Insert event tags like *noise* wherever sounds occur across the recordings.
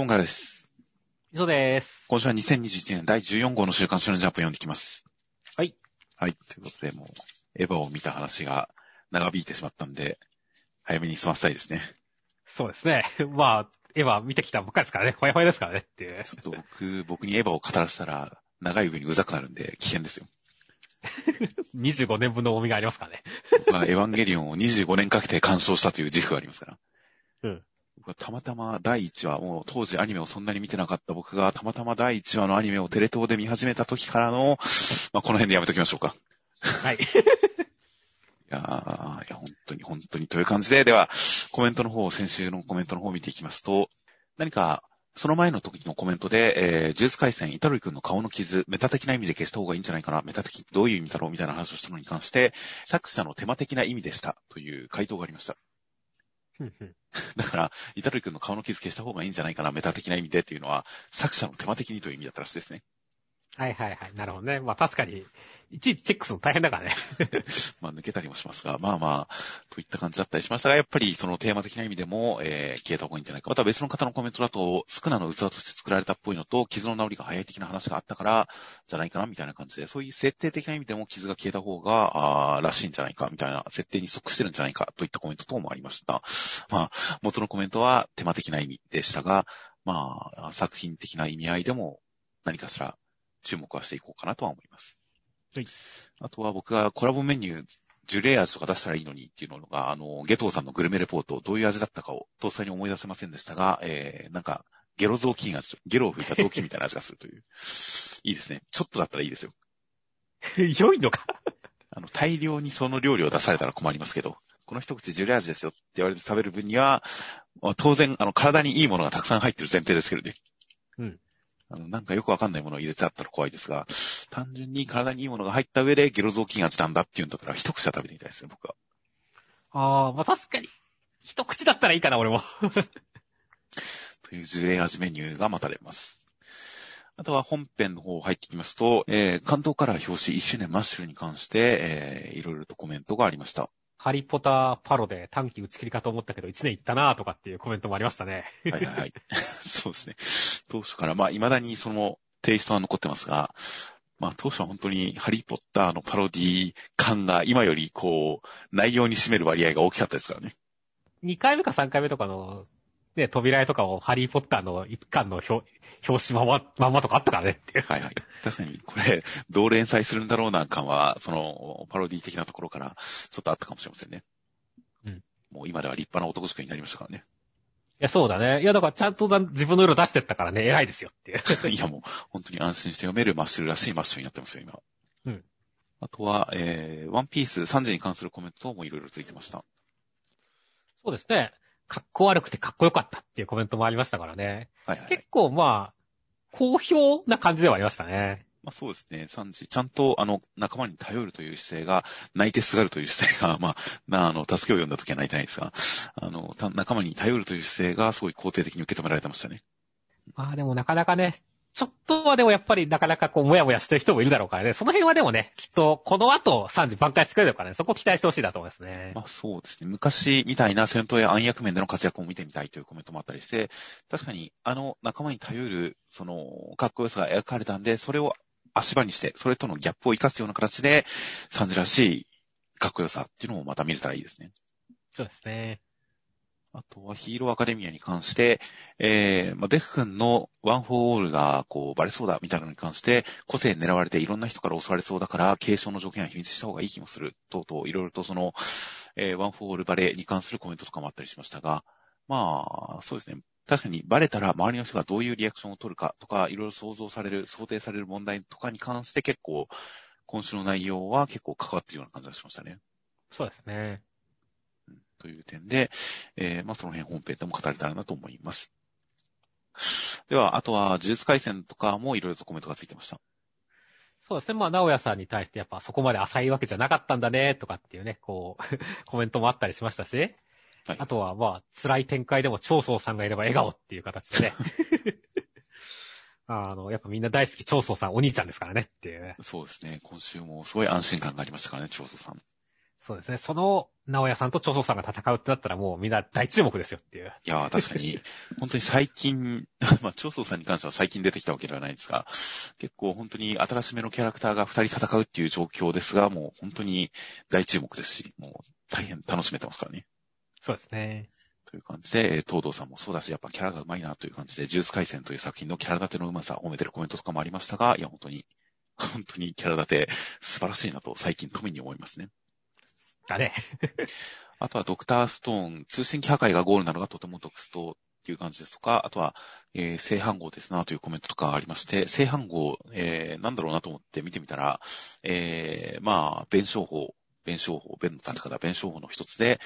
トンガラです。以上です。今週は2021年第14号の週刊少年ジャンプを読んできます。はい。はい。ということで、もう、エヴァを見た話が長引いてしまったんで、早めに済ませたいですね。そうですね。*laughs* まあ、エヴァ見てきたばっかりですからね。ほやほやですからねっていう。ちょっと僕、僕にエヴァを語らせたら、長い上にうざくなるんで危険ですよ。*laughs* 25年分の重みがありますからね。僕はエヴァンゲリオンを25年かけて鑑賞したという自負がありますから。うん。たまたま第1話、もう当時アニメをそんなに見てなかった僕がたまたま第1話のアニメをテレ東で見始めた時からの、まあ、この辺でやめときましょうか。はい。*laughs* いやー、いや、本当に本当にという感じで、では、コメントの方、先週のコメントの方を見ていきますと、何か、その前の時のコメントで、えー、呪術回戦、イタルイ君の顔の傷、メタ的な意味で消した方がいいんじゃないかな、メタ的どういう意味だろうみたいな話をしたのに関して、作者の手間的な意味でしたという回答がありました。*laughs* だから、イタルイ君の顔の傷消した方がいいんじゃないかな、メタ的な意味でっていうのは、作者の手間的にという意味だったらしいですね。はいはいはい。なるほどね。まあ確かに、いちいちチェックするの大変だからね。*laughs* まあ抜けたりもしますが、まあまあ、といった感じだったりしましたが、やっぱりそのテーマ的な意味でも、えー、消えた方がいいんじゃないか。また別の方のコメントだと、スクナの器として作られたっぽいのと、傷の治りが早い的な話があったから、じゃないかな、みたいな感じで、そういう設定的な意味でも傷が消えた方が、あーらしいんじゃないか、みたいな、設定に即してるんじゃないか、といったコメント等もありました。まあ、元のコメントはテーマ的な意味でしたが、まあ、作品的な意味合いでも、何かしら注目はしていこうかなとは思います。はい。あとは僕がコラボメニュー、ジュレ味とか出したらいいのにっていうのが、あの、ゲトウさんのグルメレポート、どういう味だったかを、詳細に思い出せませんでしたが、えー、なんか、ゲロ雑巾味、ゲロを吹いた雑巾みたいな味がするという。*laughs* いいですね。ちょっとだったらいいですよ。*laughs* 良いのか？*laughs* あの、大量にその料理を出されたら困りますけど、この一口ジュレ味ですよって言われて食べる分には、まあ当然、あの、体にいいものがたくさん入ってる前提ですけどね。うん。あの、なんかよくわかんないものを入れてあったら怖いですが、単純に体にいいものが入った上でゲロ雑巾味なんだっていうんだったら一口は食べてみたいですね、僕は。ああ、まあ確かに。一口だったらいいかな、俺も。*laughs* というジュレ味メニューが待たれます。あとは本編の方入ってきますと、えー、関東カラー表紙1周年マッシュルに関して、えー、いろいろとコメントがありました。ハリポターパロで短期打ち切りかと思ったけど、1年いったなとかっていうコメントもありましたね。はいはいはい。*laughs* そうですね。当初から、まあ、未だにそのテイストは残ってますが、まあ、当初は本当にハリーポッターのパロディ感が今よりこう、内容に占める割合が大きかったですからね。2回目か3回目とかの、ね、扉絵とかをハリーポッターの一巻の表表紙まま、まんまとかあったからねっていう。はいはい。確かに、これ、どう連載するんだろうな感は、その、パロディ的なところから、ちょっとあったかもしれませんね。うん。もう今では立派な男塾になりましたからね。いや、そうだね。いや、だからちゃんとだ自分の色出してったからね、偉いですよっていう。*laughs* いやもう、本当に安心して読めるマッシュルらしいマッシュルになってますよ、今。うん。あとは、えー、ワンピース3時に関するコメントもいろいろついてました。そうですね。かっこ悪くてかっこよかったっていうコメントもありましたからね。はいはい、はい結。構まあ、好評な感じではありましたね。まあそうですね、3時。ちゃんと、あの、仲間に頼るという姿勢が、泣いてすがるという姿勢が、*laughs* まあ、な、あの、助けを呼んだ時は泣いてないですが、あの、た仲間に頼るという姿勢が、すごい肯定的に受け止められてましたね。まあでもなかなかね、ちょっとはでもやっぱりなかなかこう、もやもやしてる人もいるだろうからね。その辺はでもね、きっと、この後3時挽回してくれるからね、そこ期待してほしいなと思いますね。まあそうですね。昔みたいな戦闘や暗躍面での活躍を見てみたいというコメントもあったりして、確かにあの仲間に頼る、その、かっこよさが描かれたんで、それを足場にして、それとのギャップを生かすような形で、サンジらしいかっこよさっていうのもまた見れたらいいですね。そうですね。あとはヒーローアカデミアに関して、えー、まあ、デク君のワン・フォー・オールがこうバレそうだみたいなのに関して、個性狙われていろんな人から襲われそうだから、継承の条件は秘密した方がいい気もする、とうとういろいろとその、えー、ワン・フォー・オールバレに関するコメントとかもあったりしましたが、まあ、そうですね。確かにバレたら周りの人がどういうリアクションを取るかとか、いろいろ想像される、想定される問題とかに関して結構、今週の内容は結構関わっているような感じがしましたね。そうですね。という点で、えー、まあその辺本編でも語れたらなと思います。では、あとは、呪術回戦とかもいろいろとコメントがついてました。そうですね。まあ、直哉さんに対してやっぱそこまで浅いわけじゃなかったんだね、とかっていうね、こう、*laughs* コメントもあったりしましたし、はいあとはまあ、辛い展開でも長宗さんがいれば笑顔っていう形でね。*laughs* あの、やっぱみんな大好き長宗さんお兄ちゃんですからねっていうね。そうですね。今週もすごい安心感がありましたからね、長宗さん。そうですね。その、直屋さんと長宗さんが戦うってなったらもうみんな大注目ですよっていう。いやー、確かに、*laughs* 本当に最近、*laughs* まあ、長宗さんに関しては最近出てきたわけではないんですが、結構本当に新しめのキャラクターが二人戦うっていう状況ですが、もう本当に大注目ですし、もう大変楽しめてますからね。そうですね。という感じで、えー東堂さんもそうだし、やっぱキャラが上手いなという感じで、ジュース回戦という作品のキャラ立ての上手さ、褒めてるコメントとかもありましたが、いや、本当に、本当にキャラ立て素晴らしいなと最近富に思いますね。だね。あとはドクターストーン、通信機破壊がゴールなのがとても得ストっていう感じですとか、あとは、えー正反号ですなというコメントとかありまして、正反号、えーなんだろうなと思って見てみたら、えーまあ、弁証法、弁証法、弁の立て方、弁証法の一つで、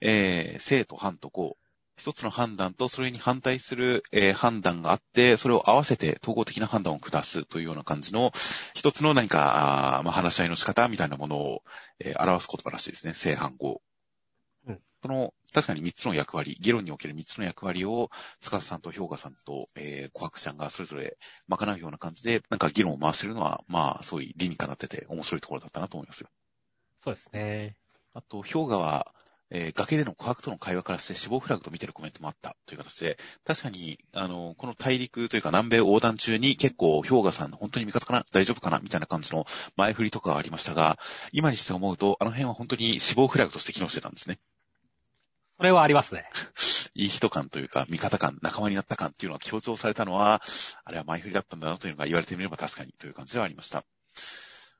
えー正と反とこう、一つの判断とそれに反対する、えー判断があって、それを合わせて統合的な判断を下すというような感じの、一つの何か、あーまあ、話し合いの仕方みたいなものを、えー表す言葉らしいですね。正反号。うんその、確かに3つの役割、議論における3つの役割を、塚さんと氷河さんと、えー、小白ちゃんがそれぞれ賄うような感じで、なんか議論を回せるのは、まあ、そういう理にかなってて面白いところだったなと思いますよ。そうですね。あと、氷河は、えー崖での琥珀との会話からして死亡フラグと見てるコメントもあったという形で、確かに、あの、この大陸というか南米横断中に結構氷河さん本当に味方かな？大丈夫かな？みたいな感じの前振りとかがありましたが、今にして思うと、あの辺は本当に死亡フラグとして機能してたんですね。それはありますね。*laughs* いい人感というか、味方感、仲間になった感っていうのが強調されたのは、あれは前振りだったんだなというのが言われてみれば確かにという感じではありました。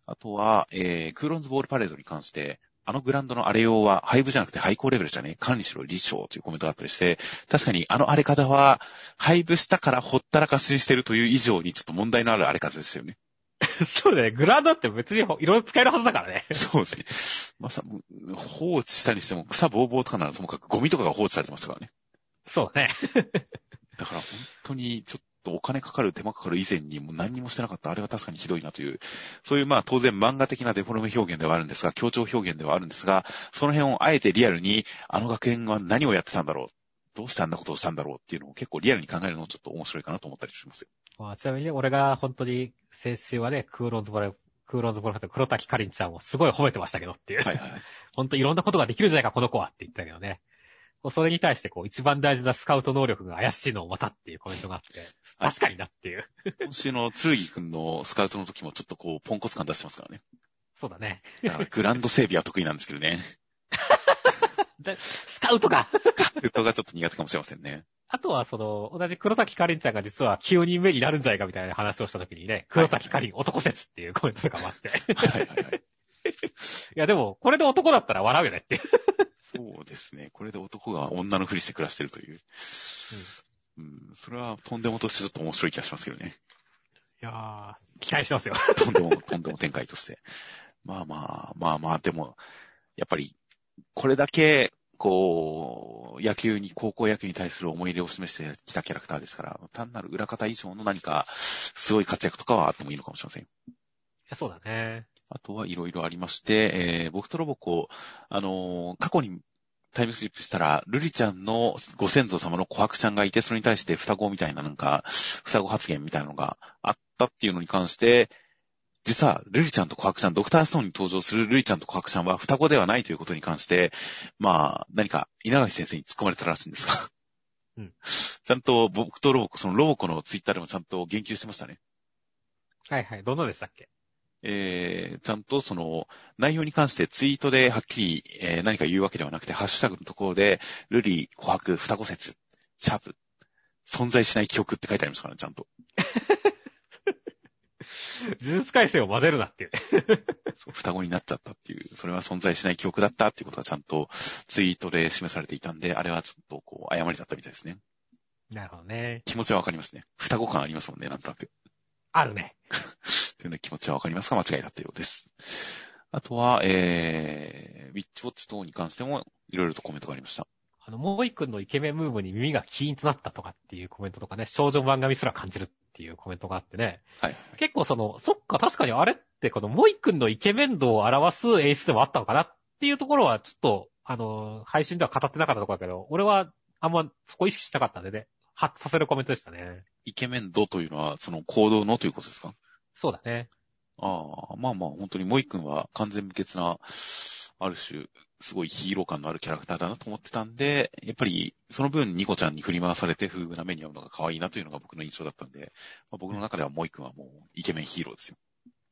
あとは、えー、クーロンズボールパレードに関して、あのグラウンドの荒れようは、廃部じゃなくて廃校レベルじゃね管理しろ、理賞というコメントがあったりして、確かにあの荒れ方は、廃部したからほったらかしにしてるという以上にちょっと問題のある荒れ方ですよね。*laughs* そうだね。グラウンドって別にいろいろ使えるはずだからね。*laughs* そうですね。まさ、放置したにしても草ぼうぼうとかならともかくゴミとかが放置されてましたからね。そうだね。だから本当にちょっとお金かかる手間かかる以前にもう何にもしてなかった。あれは確かにひどいなという、そういうまあ当然漫画的なデフォルメ表現ではあるんですが、強調表現ではあるんですが、その辺をあえてリアルに、あの学園は何をやってたんだろう。どうしてあんなことをしたんだろうっていうのを結構リアルに考えるのもちょっと面白いかなと思ったりしますよ。まあ、ちなみにね、俺が本当に先週はね、クーロンズボレ、クーロンズボレファ黒滝かりんちゃんをすごい褒めてましたけどっていう。はいはいはい。*laughs* 本当いろんなことができるんじゃないか、この子はって言ったけどね。それに対して、こう、一番大事なスカウト能力が怪しいのをまたっていうコメントがあって、確かになっていう。今週の剣くんのスカウトの時もちょっとこう、ポンコツ感出してますからね。そうだね。だグランド整備は得意なんですけどね。で *laughs* スカウトか。ウッドがちょっと苦手かもしれませんね。あとは、その、同じ黒滝かりんちゃんが実は9人目になるんじゃないかみたいな話をした時にね、黒滝かりん男説っていうコメントとかもあって。いはいはいはい。や、でも、これで男だったら笑うよねっていう。そうですね。これで男が女のふりして暮らしてるという。うん、それはとんでもとしてちょっと面白い気がしますけどね。いやー、期待してますよ。とんでも、とんでも展開として。まあまあ、まあまあ、でも、やっぱり、これだけ、こう、野球に、高校野球に対する思い入れを示してきたキャラクターですから、単なる裏方以上の何か、すごい活躍とかはあってもいいのかもしれません。いやそうだね。あとはいろいろありまして、えー、僕とロボコ、あのー過去にタイムスリップしたら、ルリちゃんのご先祖様の琥珀ちゃんがいて、それに対して双子みたいななんか、双子発言みたいなのがあったっていうのに関して、実は、ルリちゃんと琥珀ちゃん、ドクターストーンに登場するルリちゃんと琥珀ちゃんは双子ではないということに関して、まあ、何か稲垣先生に突っ込まれたらしいんですが、うんちゃんと僕とロボコ、そのロボコのツイッターでもちゃんと言及してましたね。はいはい。どんなでしたっけ？えー、ちゃんとその内容に関してツイートではっきり、えー何か言うわけではなくて、ハッシュタグのところで、ルリ、琥珀、双子説、シャープ、存在しない記憶って書いてありますからね、ちゃんと。*laughs* 呪術改正を混ぜるなっていう。双子になっちゃったっていう、それは存在しない記憶だったっていうことがちゃんとツイートで示されていたんで、あれはちょっとこう、誤りだったみたいですね。なるほどね。気持ちはわかりますね。双子感ありますもんね、なんとなく。あるね。*laughs* というね、気持ちはわかりますが、間違いだったようです。あとは、えー、ウィッチウォッチ等に関しても、いろいろとコメントがありました。あの、モーイ君のイケメンムーブに耳がキーンとなったとかっていうコメントとかね、少女漫画味すら感じるっていうコメントがあってね。はい。結構その、そっか、確かにあれってこのモイ君のイケメン度を表す演出でもあったのかなっていうところは、ちょっと、あの、配信では語ってなかったところだけど、俺はあんまそこ意識したかったんでね、ハッとさせるコメントでしたね。イケメン度というのは、その行動のということですか？そうだね。あああ、まあまあ、本当にモイ君は完全無欠な、ある種、すごいヒーロー感のあるキャラクターだなと思ってたんで、やっぱり、その分、ニコちゃんに振り回されて風な目に遭うのが可愛いなというのが僕の印象だったんで、まあ、僕の中ではモイ君はもうイケメンヒーローですよ。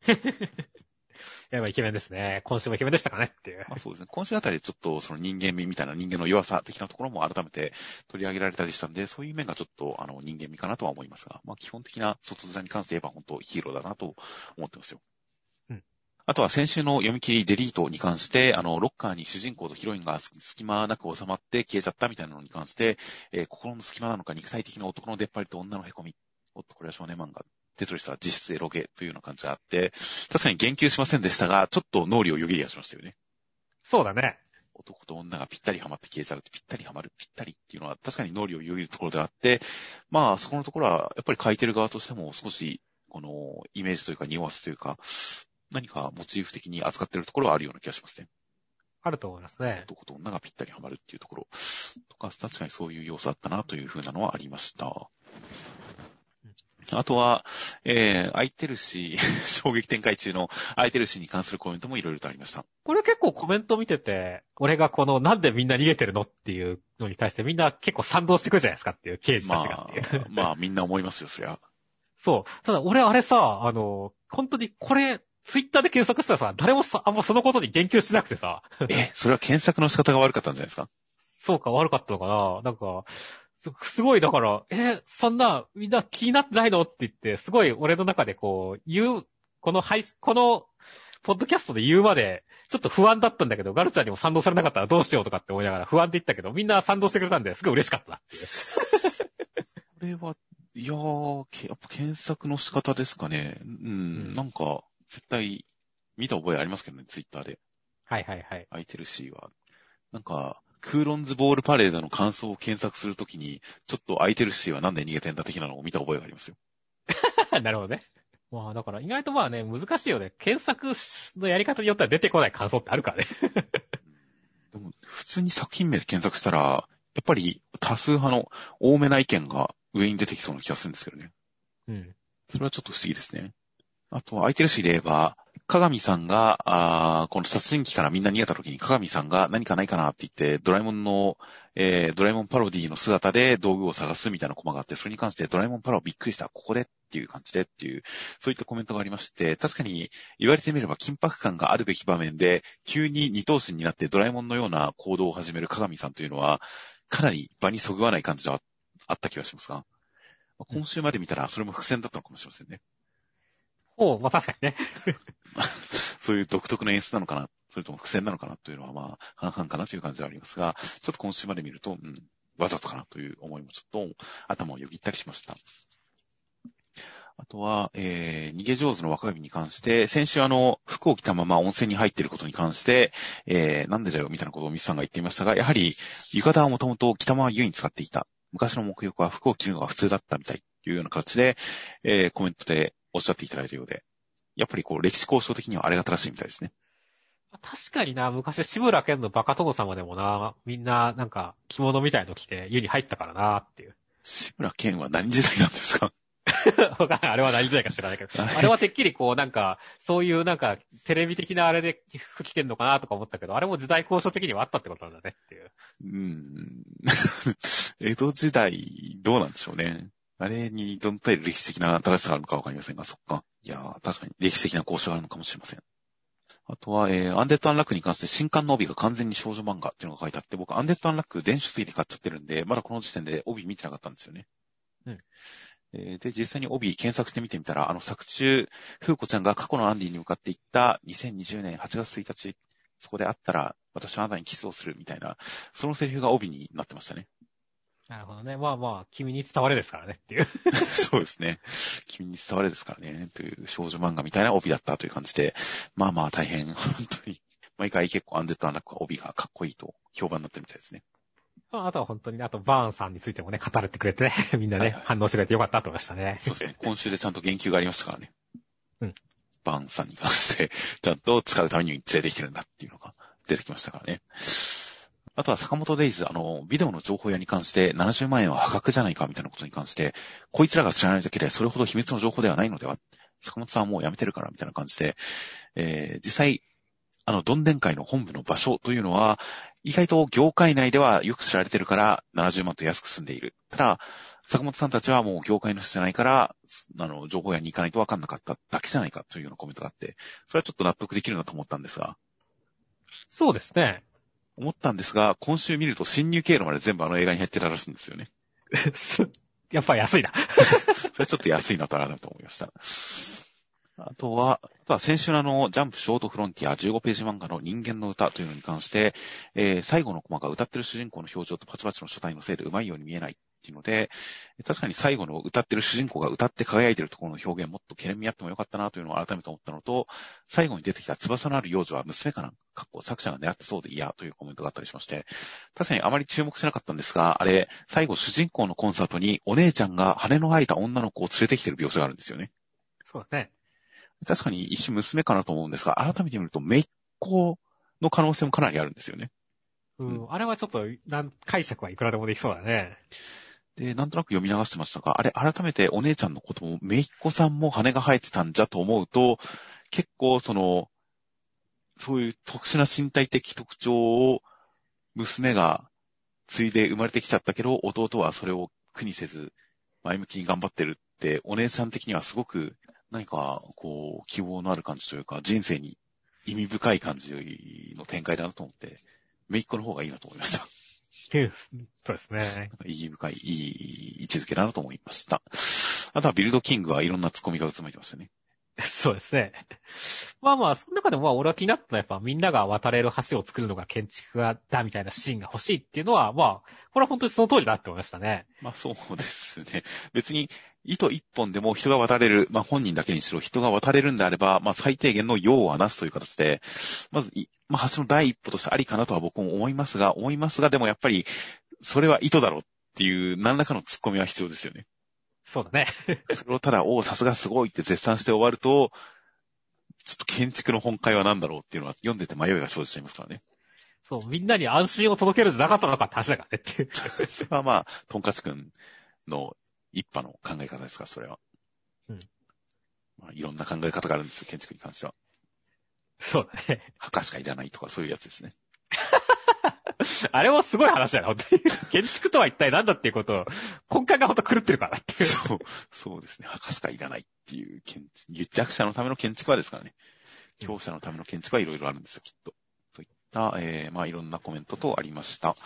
*laughs* やっぱイケメンですね。今週もイケメンでしたかねっていう。まあそうですね。今週あたりちょっとその人間味みたいな人間の弱さ的なところも改めて取り上げられたりしたんで、そういう面がちょっとあの人間味かなとは思いますが、まあ基本的な外面に関して言えば本当ヒーローだなと思ってますよ。うん。あとは先週の読み切りデリートに関して、あの、ロッカーに主人公とヒロインが隙間なく収まって消えちゃったみたいなのに関して、えー心の隙間なのか肉体的な男の出っ張りと女の凹み。おっと、これは少年漫画。テトリスは実質エロゲというような感じがあって、確かに言及しませんでしたが、ちょっと脳裏をよぎりはしましたよね。そうだね。男と女がぴったりハマって消えちゃうってぴったりハマる、ぴったりっていうのは確かに脳裏をよぎるところであって、まあそこのところはやっぱり書いてる側としても少し、このイメージというか匂わせというか、何かモチーフ的に扱ってるところはあるような気がしますね。あると思いますね。男と女がぴったりハマるっていうところとか、確かにそういう要素あったなというふうなのはありました。あとは、えー、空いてるし、*laughs* 衝撃展開中の空いてるしに関するコメントもいろいろとありました。これ結構コメント見てて、俺がこのなんでみんな逃げてるのっていうのに対してみんな結構賛同してくるじゃないですかっていう、刑事たちがまっていう。あ、まあみんな思いますよ、そりゃ。そう。ただ俺あれさ、あの、本当にこれ、ツイッターで検索したらさ、誰もさ、あんまそのことに言及しなくてさ、え、それは検索の仕方が悪かったんじゃないですか？そうか悪かったのかななんか、すすごいだから、え、そんな、みんな気になってないの？って言って、すごい俺の中でこう、言う、この配信、この、ポッドキャストで言うまで、ちょっと不安だったんだけど、ガルちゃんにも賛同されなかったらどうしようとかって思いながら不安で言ったけど、みんな賛同してくれたんで、すごい嬉しかったなっていう。これは、いやー、けやっぱ検索の仕方ですかね。うん、うんなんか、絶対、見た覚えありますけどね、ツイッターで。はいはいはい。空いてるしは。なんか、クーロンズボールパレードの感想を検索するときに、ちょっと空いてるしはなんで逃げてんだ的なのを見た覚えがありますよ。*laughs* なるほどね。まあだから意外とまあね、難しいよね。検索のやり方によっては出てこない感想ってあるからね。*laughs* でも、普通に作品名で検索したら、やっぱり多数派の多めな意見が上に出てきそうな気がするんですけどね。うん。それはちょっと不思議ですね。あと、空いてるしで言えば、鏡さんが、あこの殺人鬼からみんな逃げた時に鏡さんが何かないかなって言って、ドラえもんの、えー、ドラえもんパロディの姿で道具を探すみたいなコマがあって、それに関してドラえもんパロびっくりした、ここでっていう感じでっていう、そういったコメントがありまして、確かに言われてみれば緊迫感があるべき場面で、急に二頭身になってドラえもんのような行動を始める鏡さんというのは、かなり場にそぐわない感じではあった気がしますが、今週まで見たらそれも伏線だったのかもしれませんね。おう、まあ確かにね。*laughs* そういう独特の演出なのかな、それとも伏線なのかなというのはまあ、半々かなという感じはありますが、ちょっと今週まで見ると、うん、わざとかなという思いもちょっと頭をよぎったりしました。あとは、えー、逃げ上手の若君に関して、先週あの、服を着たまま温泉に入っていることに関して、えー、なんでだよみたいなことをミスさんが言っていましたが、やはり、浴衣はもともと着たまま湯に使っていた。昔の目浴は服を着るのが普通だったみたいというような形で、えー、コメントでおっしゃっていただいたようで、やっぱりこう、歴史交渉的にはあれが正しいみたいですね。確かにな、昔志村けんのバカ殿様でもな、みんななんか着物みたいの着て湯に入ったからなっていう。志村けんは何時代なんですか？*laughs* あれは何時代か知らないけど。あれはてっきりこうなんか、そういうなんか、テレビ的なあれで服着てんのかなとか思ったけど、あれも時代交渉的にはあったってことなんだねっていう。うん。*laughs* 江戸時代、どうなんでしょうね。あれにどの程度歴史的な正しさがあるのかわかりませんが、そっか。いやー、確かに歴史的な考証があるのかもしれません。あとは、えー、アンデッド・アンラックに関して新刊の帯が完全に少女漫画っていうのが書いてあって、僕、アンデッド・アンラック電子書籍で買っちゃってるんで、まだこの時点で帯見てなかったんですよね。うん。えーで、実際に帯検索してみてみたら、あの作中、風子ちゃんが過去のアンディに向かって言った2020年8月1日、そこで会ったら、私はあなたにキスをするみたいな、そのセリフが帯になってましたね。なるほどね。まあまあ、君に伝われですからねっていう。*laughs* そうですね。君に伝われですからね。という少女漫画みたいな帯だったという感じで、まあまあ大変、本当に、毎回結構アンデッドアンラックは帯がかっこいいと評判になってるみたいですね。まああとは本当にね、あとバーンさんについてもね、語れてくれてね、*laughs* みんなね、はいはい反応してくれてよかったと思いましたね。そうですね。今週でちゃんと言及がありましたからね。うん。バーンさんに関して、ちゃんと使うために連れてきてるんだっていうのが出てきましたからね。あとは坂本デイズ、あの、ビデオの情報屋に関して70万円は破格じゃないかみたいなことに関して、こいつらが知らないだけでそれほど秘密の情報ではないのでは坂本さんはもう辞めてるからみたいな感じで、えー、実際、あの、どんでん会の本部の場所というのは、意外と業界内ではよく知られてるから70万と安く住んでいる。ただ、坂本さんたちはもう業界の人じゃないから、あの、情報屋に行かないと分かんなかっただけじゃないかというようなコメントがあって、それはちょっと納得できるなと思ったんですが。そうですね。思ったんですが、今週見ると侵入経路まで全部あの映画に入ってたらしいんですよね。*laughs* やっぱ安いな。*laughs* それちょっと安いなと改めて思いました。あとは、あとは先週のあの、ジャンプショートフロンティア15ページ漫画の人間の歌というのに関して、えー、最後のコマが歌ってる主人公の表情とパチパチの書体のせいで上手いように見えないっていうので、確かに最後の歌ってる主人公が歌って輝いてるところの表現もっと懸念見合ってもよかったなというのを改めて思ったのと、最後に出てきた翼のある幼女は娘かなかっこ作者が狙ってそうで嫌というコメントがあったりしまして、確かにあまり注目しなかったんですが、あれ、最後主人公のコンサートにお姉ちゃんが羽の生えた女の子を連れてきてる描写があるんですよね。そうだね。確かに一瞬娘かなと思うんですが、改めて見ると、姪っ子の可能性もかなりあるんですよね。うん、うん、あれはちょっと、解釈はいくらでもできそうだね。で、なんとなく読み流してましたが、あれ、改めてお姉ちゃんのことも、姪っ子さんも羽が生えてたんじゃと思うと、結構その、そういう特殊な身体的特徴を娘が継いで生まれてきちゃったけど、弟はそれを苦にせず、前向きに頑張ってるって、お姉さん的にはすごく何か、こう、希望のある感じというか、人生に意味深い感じの展開だなと思って、めいっ子の方がいいなと思いました。そうですね。意義深い、いい位置づけだなと思いました。あとはビルドキングはいろんなツッコミが渦巻いてましたね。そうですね。まあまあ、その中でもまあ俺は気になったのはやっぱみんなが渡れる橋を作るのが建築家だみたいなシーンが欲しいっていうのは、まあ、これは本当にその通りだって思いましたね。まあそうですね。別に糸一本でも人が渡れる、まあ本人だけにしろ人が渡れるんであれば、まあ最低限の用はなすという形で、まず、まあ橋の第一歩としてありかなとは僕も思いますが、思いますが、でもやっぱり、それは糸だろうっていう何らかの突っ込みは必要ですよね。そうだね。*laughs* それをただ、おさすがすごいって絶賛して終わると、ちょっと建築の本会は何だろうっていうのは読んでて迷いが生じちゃいますからね。そう、みんなに安心を届けるんじゃなかったのかって話だからねっていう。それはまあ、トンカチ君の一派の考え方ですか、それは。うん。まあ、いろんな考え方があるんですよ、建築に関しては。そうだね。墓しかいらないとかそういうやつですね。*laughs* あれもすごい話だよ、本当に。建築とは一体何だっていうことを、根幹が本当狂ってるからっていう。そう、そうですね。墓しかいらないっていう建築、弱者のための建築はですからね。強者のための建築はいろいろあるんですよ、きっと。といった、えー、まあいろんなコメントとありました。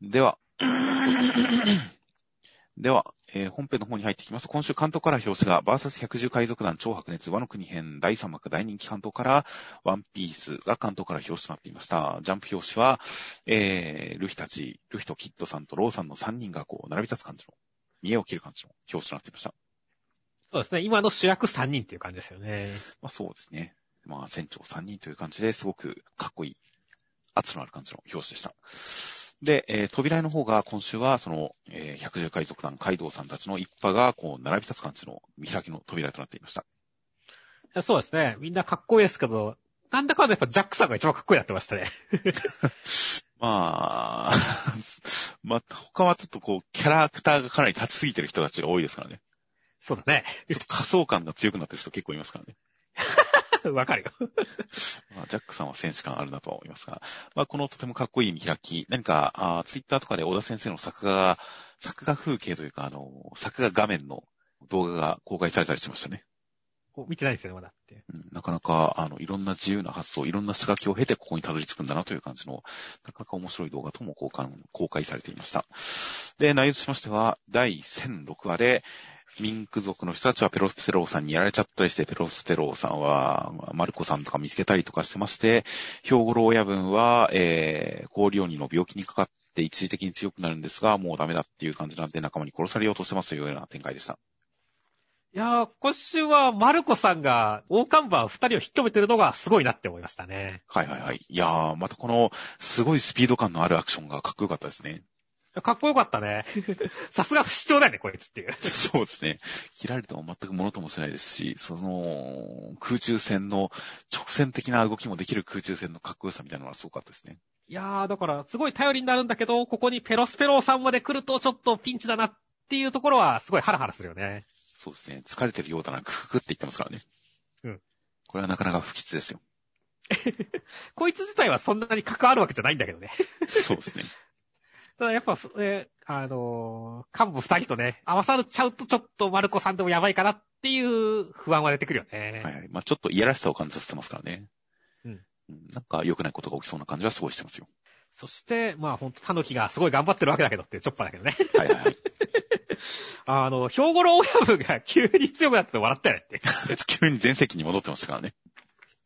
では、*laughs* では、えー、本編の方に入ってきます。今週関東から表紙が、バーサス百獣海賊団超白熱和の国編第3幕大人気関東から、ワンピースが関東から表紙となっていました。ジャンプ表紙は、えー、ルフィたち、ルフィとキッドさんとローさんの3人がこう、並び立つ感じの、見栄を切る感じの表紙となっていました。そうですね。今の主役3人っていう感じですよね。まあそうですね。まあ船長3人という感じですごくかっこいい、圧のある感じの表紙でした。で、えー、扉絵の方が今週は、その、えー、百獣海賊団カイドウさんたちの一派が、こう、並び立つ感じの見開きの扉絵となっていました。そうですね。みんなかっこいいですけど、なんだかんだやっぱジャックさんが一番かっこいいなってましたね。*laughs* まあ、*laughs* まあ、他はちょっとこう、キャラクターがかなり立ちすぎてる人たちが多いですからね。そうだね。ちょっと仮想感が強くなってる人結構いますからね。*laughs* わかるよ。*laughs* まあ、ジャックさんは選手感あるなとは思いますが、まあ、このとてもかっこいい見開き、何か、あツイッターとかで小田先生の作画、作画風景というか、あの、作画画面の動画が公開されたりしましたね。見てないですよね、まだって。うん、なかなか、あの、いろんな自由な発想、いろんな仕書きを経てここにたどり着くんだなという感じの、なかなか面白い動画とも交換、公開されていました。で、内容としましては、第1006話で、ミンク族の人たちはペロスペローさんにやられちゃったりして、ペロスペローさんは、マルコさんとか見つけたりとかしてまして、兵庫老親分は、えー、氷鬼の病気にかかって一時的に強くなるんですが、もうダメだっていう感じなんで仲間に殺されようとしてますというような展開でした。いやー、今週はマルコさんが大看板二人を引っ止めてるのがすごいなって思いましたね。はいはいはい。いやー、またこのすごいスピード感のあるアクションがかっこよかったですね。かっこよかったね。*laughs* さすが不死鳥だよね、こいつっていう。そうですね。切られても全く物ともしないですし、その、空中戦の直線的な動きもできる空中戦のかっこよさみたいなのはすごかったですね。いやー、だから、すごい頼りになるんだけど、ここにペロスペローさんまで来るとちょっとピンチだなっていうところは、すごいハラハラするよね。そうですね。疲れてるようだな、クククって言ってますからね。うん。これはなかなか不吉ですよ。*laughs* こいつ自体はそんなに関わるわけじゃないんだけどね。そうですね。ただやっぱ、えーあのー幹部二人とね、合わさるちゃうとちょっとマルコさんでもやばいかなっていう不安は出てくるよね。はいはい。まあちょっといやらしさを感じさせてますからね。うん。なんか良くないことが起きそうな感じはすごいしてますよ。そして、まあほんと、タヌキがすごい頑張ってるわけだけどっていうチョッパーだけどね。はいはいはい。*laughs* あの、兵庫老親分が急に強くなって笑ったよねって。*laughs* 急に全席に戻ってましたからね。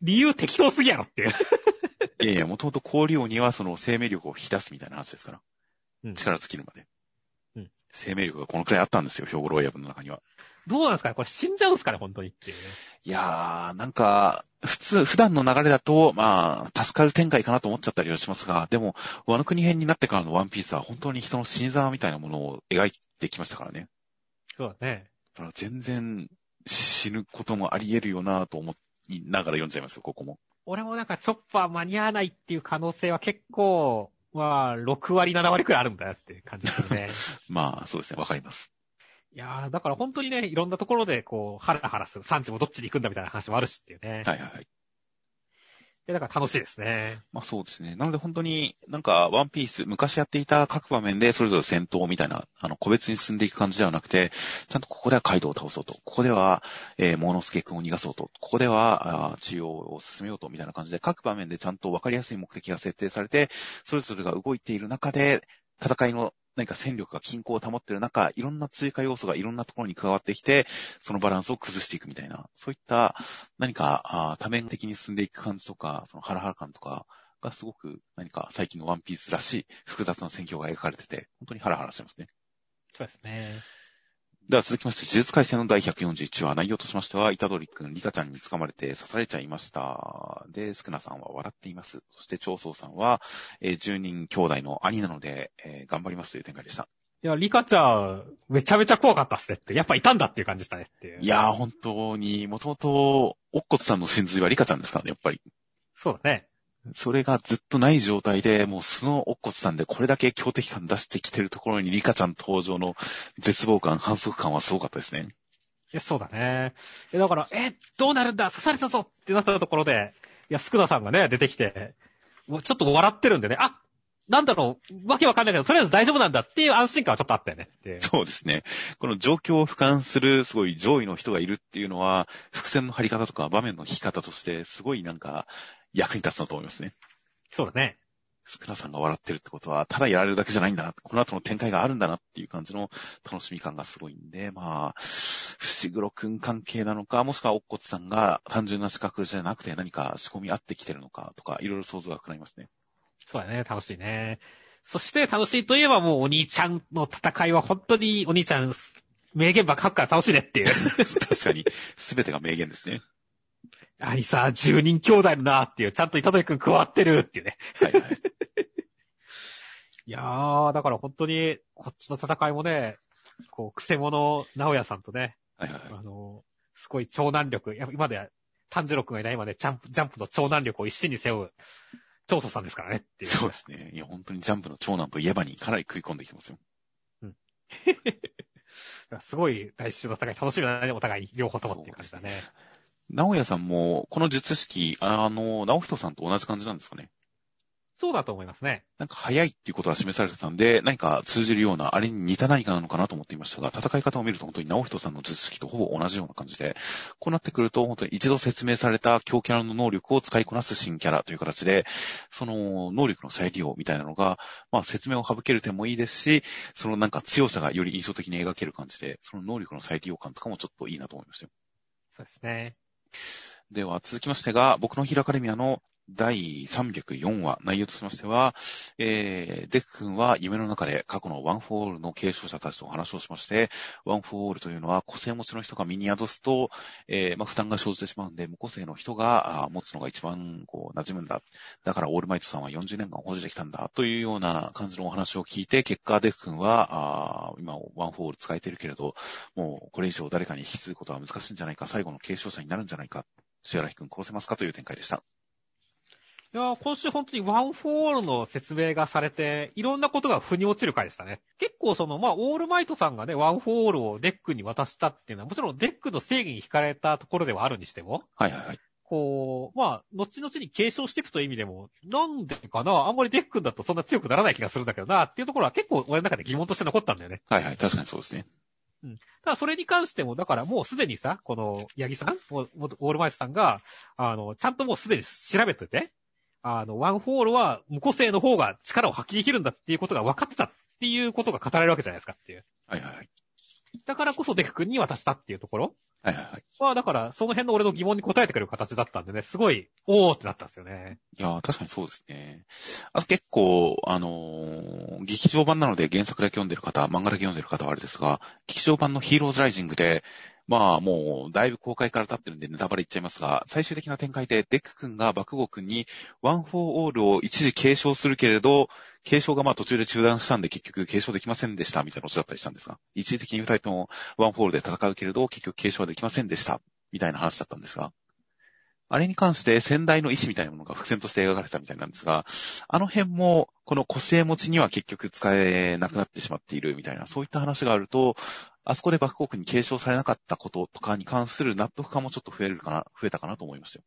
理由適当すぎやろっていう。*laughs* いやいや、もともと氷王にはその生命力を引き出すみたいな話ですから。うん力尽きるまで。うん生命力がこのくらいあったんですよ、兵庫老親分の中には。どうなんですかね？これ死んじゃうんですかね？本当にっていうね。いやー、なんか、普通、普段の流れだと、まあ、助かる展開かなと思っちゃったりはしますが、でも、ワノ国編になってからのワンピースは本当に人の死に様みたいなものを描いてきましたからね。そうだね。だから全然死ぬこともあり得るよなと思いながら読んじゃいますよ、ここも。俺もなんかチョッパー間に合わないっていう可能性は結構、まあ、6割、7割くらいあるんだよって感じですね。*laughs* まあ、そうですね、わかります。いやー、だから本当にね、いろんなところでこう、ハラハラする。産地もどっちに行くんだみたいな話もあるしっていうね。はいはいはい。で、だから楽しいですね。まあそうですね。なので本当になんかワンピース、昔やっていた各場面でそれぞれ戦闘みたいな、あの、個別に進んでいく感じではなくて、ちゃんとここではカイドウを倒そうと、ここでは、えー、モノスケ君を逃がそうと、ここでは、あ治療を進めようと、みたいな感じで、各場面でちゃんとわかりやすい目的が設定されて、それぞれが動いている中で、戦いの何か戦力が均衡を保っている中、いろんな追加要素がいろんなところに加わってきて、そのバランスを崩していくみたいな、そういった何か多面的に進んでいく感じとか、そのハラハラ感とかがすごく何か最近のワンピースらしい複雑な戦況が描かれてて、本当にハラハラしてますね。そうですね。では続きまして、呪術回戦の第141話、内容としましては、イタドリくん、リカちゃんに掴まれて刺されちゃいました。で、スクナさんは笑っています。そして、長宗さんは、えー10人兄弟の兄なので、えー頑張りますという展開でした。いや、リカちゃん、めちゃめちゃ怖かったっすねって。やっぱいたんだっていう感じでしたねっていう。いやー、本当に、もともと、おっこつさんの真髄はリカちゃんですからね、やっぱり。そうだね。それがずっとない状態で、もう素のおっこつさんでこれだけ強敵感出してきてるところにリカちゃん登場の絶望感、反則感はすごかったですね。いや、そうだね。え、だから、え、どうなるんだ刺されたぞってなったところで、いや、スクダさんがね、出てきて、もうちょっと笑ってるんでね、あ、なんだろう、わけわかんないけど、とりあえず大丈夫なんだっていう安心感はちょっとあったよね。そうですね。この状況を俯瞰するすごい上位の人がいるっていうのは、伏線の張り方とか場面の引き方として、すごいなんか役に立つなと思いますね。そうだね。スクラさんが笑ってるってことは、ただやられるだけじゃないんだな、この後の展開があるんだなっていう感じの楽しみ感がすごいんで、まあ、伏黒くん関係なのか、もしくはおっこつさんが単純な資格じゃなくて何か仕込み合ってきてるのかとか、いろいろ想像が膨らみますね。そうだね。楽しいね。そして楽しいといえばもうお兄ちゃんの戦いは本当にお兄ちゃん、名言ば書くから楽しいねっていう。*laughs* 確かに、すべてが名言ですね。兄さ、10人兄弟のなっていう、ちゃんと板取くん加わってるっていうね。はいはい。*laughs* いやー、だから本当に、こっちの戦いもね、こう、クセ者、直哉さんとね、はいはいはい。あの、すごい超難力、や今まで、炭治郎くんがいない今ね、ジャンプ、ジャンプの超難力を一身に背負う、長祖さんですからねっていう。そうですね。いや、本当にジャンプの長男といえばにかなり食い込んできてますよ。*laughs* すごい来週の戦い楽しみだね、お互い、両方ともっていう感じだね。直哉さんも、この術式、あの、直人さんと同じ感じなんですかね？そうだと思いますね。なんか早いっていうことは示されてたんで、何か通じるような、あれに似た何かなのかなと思っていましたが、戦い方を見ると本当に直人さんの術式とほぼ同じような感じで、こうなってくると本当に一度説明された強キャラの能力を使いこなす新キャラという形で、その能力の再利用みたいなのが、まあ説明を省ける点もいいですし、そのなんか強さがより印象的に描ける感じで、その能力の再利用感とかもちょっといいなと思いましたよ。そうですね。では続きましてが、僕のヒーローアカデミアの第304話、内容としましては、えー、デク君は夢の中で過去のワン・フォー・オールの継承者たちとお話をしまして、ワン・フォー・オールというのは個性持ちの人が身に宿すと、えー、まあ、負担が生じてしまうんで、無個性の人が持つのが一番こう馴染むんだ。だからオールマイトさんは40年間保持できたんだ。というような感じのお話を聞いて、結果デク君は、あ今ワン・フォー・オール使えてるけれど、もうこれ以上誰かに引き継ぐことは難しいんじゃないか、最後の継承者になるんじゃないか。死柄木君殺せますかという展開でした。いやー今週本当にワン・フォー・オールの説明がされて、いろんなことが腑に落ちる回でしたね。結構その、まあ、オールマイトさんがね、ワン・フォー・オールをデクに渡したっていうのは、もちろんデクの正義に惹かれたところではあるにしても、はいはいはい。こう、まあ、後々に継承していくという意味でも、なんでかなあんまりデクだとそんな強くならない気がするんだけどなっていうところは結構俺の中で疑問として残ったんだよね。はいはい。確かにそうですね。ただそれに関しても、だからもうすでにさ、この、八木さん、オールマイトさんが、あの、ちゃんともうすでに調べてて、あの、ワン・フォー・オールは無個性の方が力を発揮できるんだっていうことが分かってたっていうことが語られるわけじゃないですかっていう。はいはいはい。だからこそデク君に渡したっていうところはいはいはい。は、だから、その辺の俺の疑問に答えてくれる形だったんでね、すごい、おーってなったんですよね。いやー、確かにそうですね。あと結構、あのー劇場版なので原作だけ読んでる方、漫画だけ読んでる方はあれですが、劇場版のヒーローズライジングで、まあもう、だいぶ公開から経ってるんでネタバレ言っちゃいますが、最終的な展開でデク君が爆豪君に、ワン・フォー・オールを一時継承するけれど、継承がまあ途中で中断したんで結局継承できませんでしたみたいなおっしゃったりしたんですが、一時的に二人ともワン・フォールで戦うけれど、結局継承はできませんでしたみたいな話だったんですが、あれに関して先代の意志みたいなものが伏線として描かれたみたいなんですが、あの辺も、この個性持ちには結局使えなくなってしまっているみたいな、そういった話があると、あそこで爆国に継承されなかったこととかに関する納得感もちょっと増えるかな、増えたかなと思いましたよ。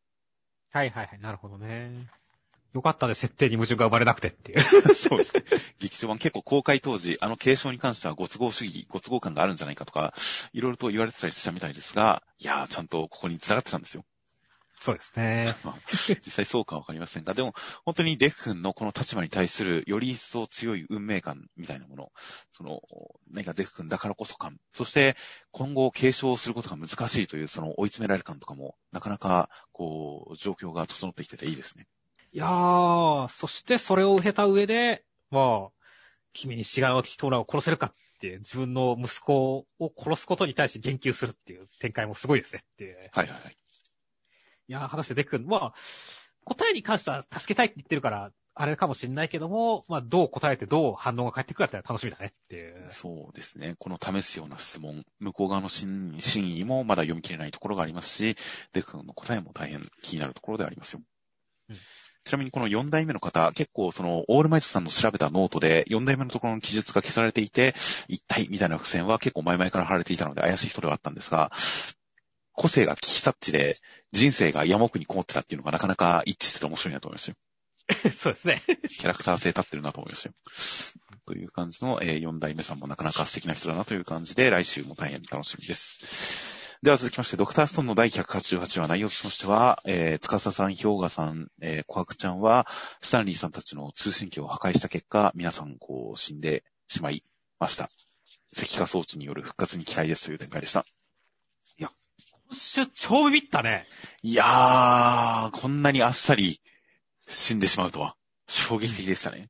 はいはいはい、なるほどね。よかったね、設定に矛盾が生まれなくてっていう。*laughs* そうですね。劇場版結構公開当時、あの継承に関してはご都合主義、ご都合感があるんじゃないかとか、いろいろと言われてたりしたみたいですが、いやー、ちゃんとここに繋がってたんですよ。そうですね。まあ、実際そうかわかりませんが、でも、本当にデフ君のこの立場に対するより一層強い運命感みたいなもの、その、何かデフ君だからこそ感、そして今後継承することが難しいというその追い詰められる感とかも、なかなか、こう、状況が整ってきてていいですね。いやー、そしてそれを経た上で、まあ、君に死柄を人らを殺せるかっていう、自分の息子を殺すことに対して言及するっていう展開もすごいですねっていう。はいはいはい。いやー、果たしてデク君、まあ、答えに関しては助けたいって言ってるから、あれかもしれないけども、まあ、どう答えてどう反応が返ってくるかって楽しみだねっていう。そうですね。この試すような質問、向こう側の真真意もまだ読み切れないところがありますし、デク君の答えも大変気になるところでありますよ。うんちなみにこの4代目の方、結構その、オールマイトさんの調べたノートで、4代目のところの記述が消されていて、一体みたいな伏線は結構前々から貼られていたので怪しい人ではあったんですが、個性が危機察知で、人生が山奥にこもってたっていうのがなかなか一致してて面白いなと思いましたよ。*laughs* そうですね。キャラクター性立ってるなと思いましたよ。という感じの、えー4代目さんもなかなか素敵な人だなという感じで、来週も大変楽しみです。では続きまして、ドクターストーンの第188話内容としましては、えー、つかささん、ひょうがさん、えー、こはくちゃんは、スタンリーさんたちの通信機を破壊した結果、皆さん、こう、死んでしまいました。石化装置による復活に期待ですという展開でした。今週超ビビったね。いやー、こんなにあっさり死んでしまうとは、衝撃的でしたね。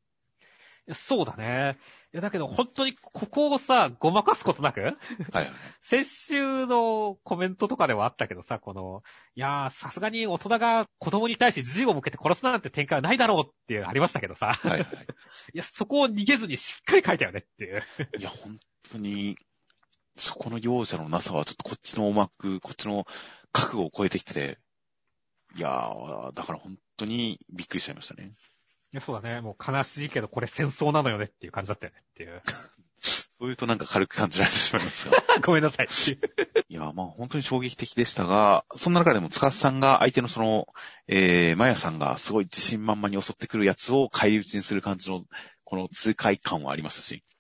いやそうだね。いや、だけど本当にここをさ、ごまかすことなくはいはい。*laughs* 先週のコメントとかではあったけどさ、この、いやー、さすがに大人が子供に対して銃を向けて殺すなんて展開はないだろうっていうありましたけどさ。はいはい。*laughs* いや、そこを逃げずにしっかり書いたよねっていう。いや、本当に、そこの容赦のなさは、ちょっとこっちの思惑、こっちの覚悟を超えてきてて、いやー、だから本当にびっくりしちゃいましたね。いや、そうだね。もう悲しいけど、これ戦争なのよねっていう感じだったよねっていう。*laughs* そういうとなんか軽く感じられてしまいますが。*laughs* ごめんなさいいやー、まあ本当に衝撃的でしたが、そんな中でも塚さんが相手のその、えー、マヤさんがすごい自信満々に襲ってくるやつを返り討ちにする感じの、この痛快感はありましたし、うん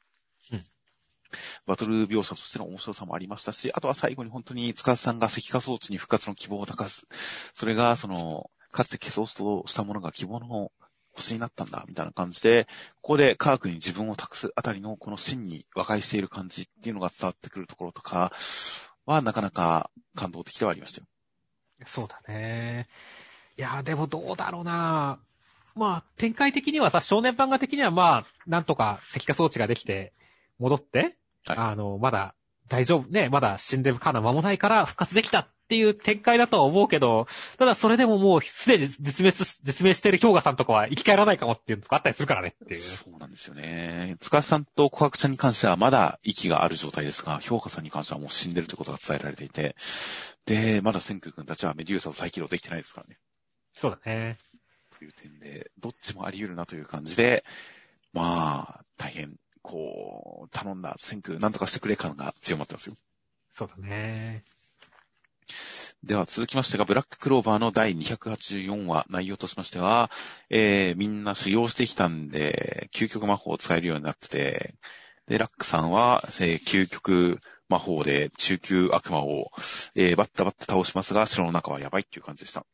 バトル描写としての面白さもありましたし、あとは最後に本当に塚さんが石化装置に復活の希望を高す。それが、その、かつて消そうとしたものが希望の星になったんだ、みたいな感じで、ここで科学に自分を託すあたりのこの真に和解している感じっていうのが伝わってくるところとかは、なかなか感動的ではありましたよ。そうだね。いや、でもどうだろうなまあ、展開的にはさ、少年漫画的にはまあ、なんとか石化装置ができて、戻って、はいあの、まだ大丈夫ね、まだ死んでるから間もないから復活できたっていう展開だとは思うけど、ただそれでももうすでに絶滅し、絶命してる氷河さんとかは生き返らないかもっていうのとかあったりするからねっていう。そうなんですよね。塚さんと琥珀ちゃんに関してはまだ息がある状態ですが、評価さんに関してはもう死んでるということが伝えられていて、で、まだ千空君たちはメデューサを再起動できてないですからね。そうだね。という点で、どっちもあり得るなという感じで、まあ、大変、こう、頼んだ選挙、なんとかしてくれ感が強まってますよ。そうだね。では続きましてが、ブラッククローバーの第284話、内容としましては、えー、みんな修行してきたんで、究極魔法を使えるようになってて、で、ラックさんは、えー、究極魔法で中級悪魔を、えー、バッタバッタ倒しますが、城の中はやばいっていう感じでした。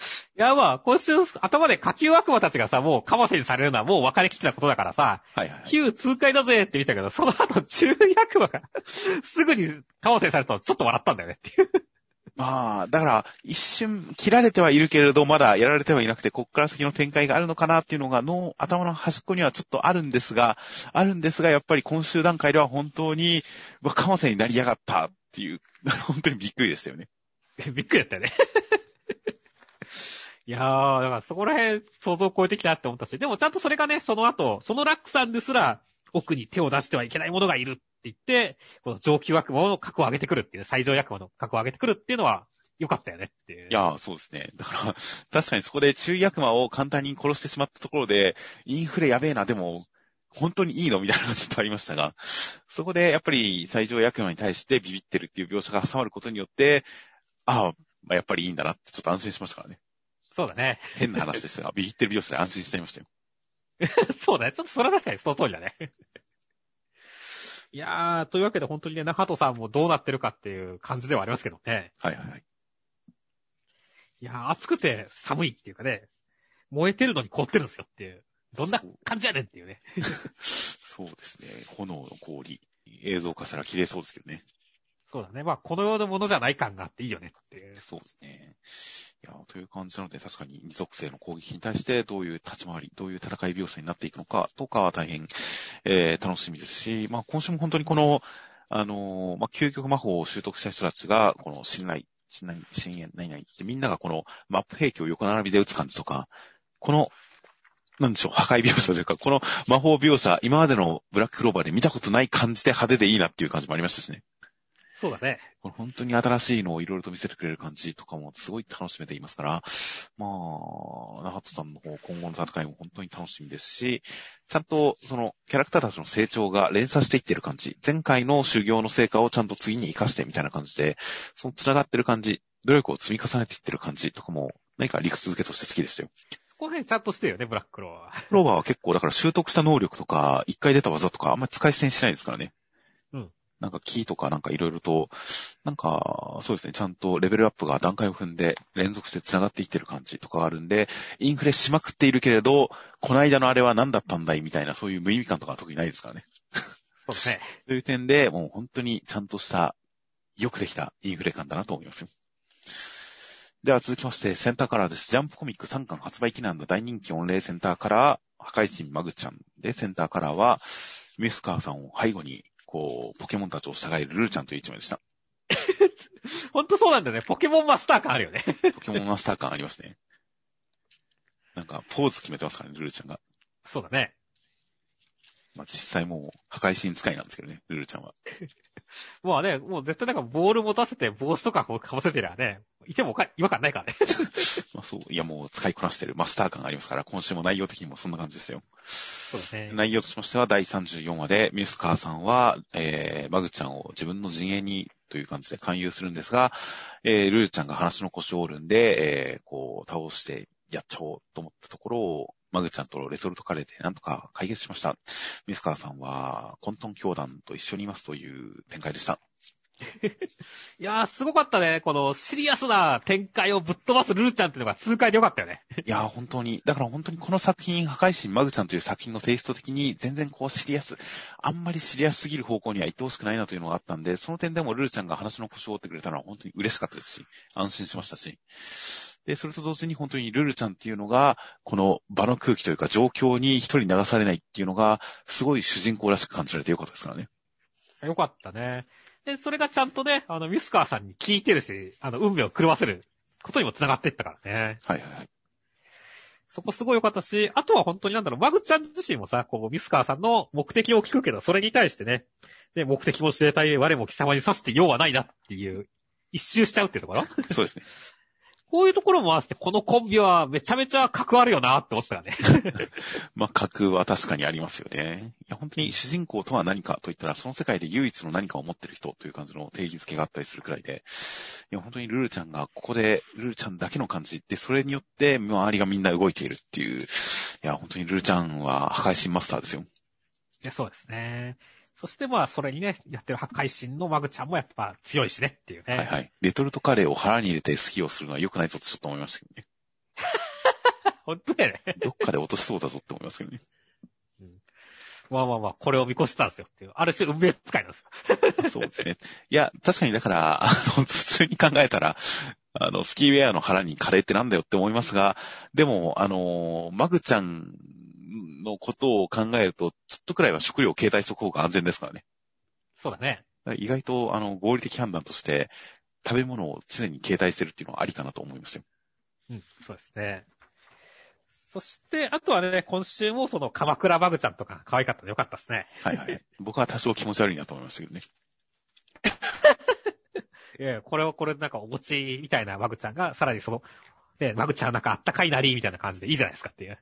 *laughs* いや、まあ、今週、頭で下級悪魔たちがさ、もう、カマセにされるのはもう分かりきってたことだからさ、はいはい、はい。旧通過だぜって見たけど、その後、中悪魔がすぐにカマセにされたとちょっと笑ったんだよねっていう。まあ、だから、一瞬切られてはいるけれど、まだやられてはいなくて、こっから先の展開があるのかなっていうのが、の頭の端っこにはちょっとあるんですが、あるんですが、やっぱり今週段階では本当に、カマセになりやがったっていう、*laughs* 本当にびっくりでしたよね。*laughs* びっくりだったよね。いやー、だからそこら辺想像を超えてきたって思ったし、でもちゃんとそれがね、その後、そのラックさんですら、奥に手を出してはいけないものがいるって言って、この上級悪魔の格を上げてくるっていう、最上悪魔の格を上げてくるっていうのは、良かったよねっていう。いやー、そうですね。だから、確かにそこで中医悪魔を簡単に殺してしまったところで、インフレやべえな、でも、本当にいいのみたいなのがちょっとありましたが、そこでやっぱり最上悪魔に対してビビってるっていう描写が挟まることによって、ああ、まあ、やっぱりいいんだなってちょっと安心しましたからね。そうだね。変な話でしたが、ビビってる描写で安心しちゃいましたよ。*laughs* そうだね。ちょっとそれは確かにその通りだね。いやー、というわけで本当にね、中戸さんもどうなってるかっていう感じではありますけどね。はいはいはい。いやー、暑くて寒いっていうかね、燃えてるのに凍ってるんですよっていう。どんな感じやねんっていうね。そう *laughs* ですね。炎の氷。映像化したら綺麗そうですけどね。そうだね。まあ、この世のものじゃない感があっていいよねっていう。そうですね。いや、という感じなので、確かに二属性の攻撃に対してどういう立ち回り、どういう戦い描写になっていくのかとかは大変、えー、楽しみですし、まあ、今週も本当にこの、あのーまあ、究極魔法を習得した人たちが、この信頼、信頼、信頼、何々ってみんながこのマップ兵器を横並びで撃つ感じとか、この、なんでしょう、破壊描写というか、この魔法描写、今までのブラッククローバーで見たことない感じで派手でいいなっていう感じもありましたしね。そうだね。これ本当に新しいのをいろいろと見せてくれる感じとかもすごい楽しめていますから、まあ、ナハトさんの方、今後の戦いも本当に楽しみですし、ちゃんとそのキャラクターたちの成長が連鎖していってる感じ、前回の修行の成果をちゃんと次に活かしてみたいな感じで、その繋がってる感じ、努力を積み重ねていってる感じとかも、何か理屈付けとして好きでしたよ。そこら辺ちゃんとしてるよね、ブラッククローは。クローバーは結構だから習得した能力とか、一回出た技とかあんまり使い捨てにしないですからね。うん。なんかキーとかなんかいろいろと、なんか、そうですね、ちゃんとレベルアップが段階を踏んで連続して繋がっていってる感じとかがあるんで、インフレしまくっているけれど、この間のあれは何だったんだいみたいなそういう無意味感とかは特にないですからね。そうですね。*laughs* という点で、もう本当にちゃんとした、よくできたインフレ感だなと思いますよ。では続きまして、センターカラーです。ジャンプコミック3巻発売記念の大人気御礼センターカラー、破壊神マグちゃんで、センターカラーは、ミスカーさんを背後に、こう、ポケモンたちを従えるルルちゃんという一枚でした。ほんとそうなんだよね。ポケモンマスター感あるよね。*laughs* ポケモンマスター感ありますね。なんか、ポーズ決めてますからね、ルルちゃんが。そうだね。まあ、実際もう、破壊神使いなんですけどね、ルルちゃんは。*laughs* もうね、もう絶対なんかボール持たせて帽子とかこうかぶせてりゃね、いてもおか違和感ないからね。*laughs* まあそう、いやもう使いこなしてるマスター感がありますから、今週も内容的にもそんな感じですよ。そうだね。内容としましては第34話で、ミスカーさんは、えー、マグちゃんを自分の陣営にという感じで勧誘するんですが、えー、ルルちゃんが話の腰を折るんで、えー、こう、倒してやっちゃおうと思ったところを、マグちゃんとレトルトカレーでなんとか解決しました。ミスカーさんは、混沌教団と一緒にいますという展開でした。*laughs* いやー、すごかったね。このシリアスな展開をぶっ飛ばすルルちゃんっていうのが痛快でよかったよね。*laughs* いやー、本当に、だから本当にこの作品、破壊神マグちゃんという作品のテイスト的に全然こうシリアス、あんまりシリアスすぎる方向には行ってほしくないなというのがあったんで、その点でもルルちゃんが話の腰を折ってくれたのは本当に嬉しかったですし、安心しましたし。で、それと同時に本当にルルちゃんっていうのが、この場の空気というか状況に一人流されないっていうのが、すごい主人公らしく感じられてよかったですからね。よかったね。で、それがちゃんとね、あの、ミスカーさんに聞いてるし、あの、運命を狂わせることにも繋がっていったからね。はいはいはい。そこすごい良かったし、あとは本当になんだろう、マグちゃん自身もさ、こう、ミスカーさんの目的を聞くけど、それに対してね、で、目的も知れたい我も貴様に刺して用はないなっていう、一周しちゃうっていうところ？*laughs* そうですね。こういうところも合わせて、このコンビはめちゃめちゃ格あるよなって思ったからね。*laughs* まあ、格は確かにありますよね。いや、本当に主人公とは何かと言ったら、その世界で唯一の何かを持ってる人という感じの定義づけがあったりするくらいで、いや、本当にルルちゃんがここで、ルルちゃんだけの感じで、それによって周りがみんな動いているっていう、いや、本当にルルちゃんは破壊神マスターですよ。いや、そうですね。そしてまあ、それにね、やってる破壊神のマグちゃんもやっぱ強いしねっていうね。はいはい。レトルトカレーを腹に入れて好きをするのは良くないぞとちょっと思いましたけどね。本当だよね。どっかで落としそうだぞって思いますけどね。まあまあまあ、これを見越したんですよっていう。ある種運命使いなんですよ。そうですね。いや、確かにだから、あの、普通に考えたら、あの、スキーウェアの腹にカレーってなんだよって思いますが、でも、あの、マグちゃんのことを考えると、ちょっとくらいは食料を携帯しとく方が安全ですからね。そうだね。だ意外と、あの、合理的判断として、食べ物を常に携帯してるっていうのはありかなと思いましたよ。うん、そうですね。そして、あとはね、今週もその鎌倉マグちゃんとか可愛かったのでよかったですね。はいはい。僕は多少気持ち悪いなと思いましたけどね。*laughs* いやこれをこれなんかお餅みたいなマグちゃんが、さらにその、ね、マグちゃんなんかあったかいなりみたいな感じでいいじゃないですかっていう。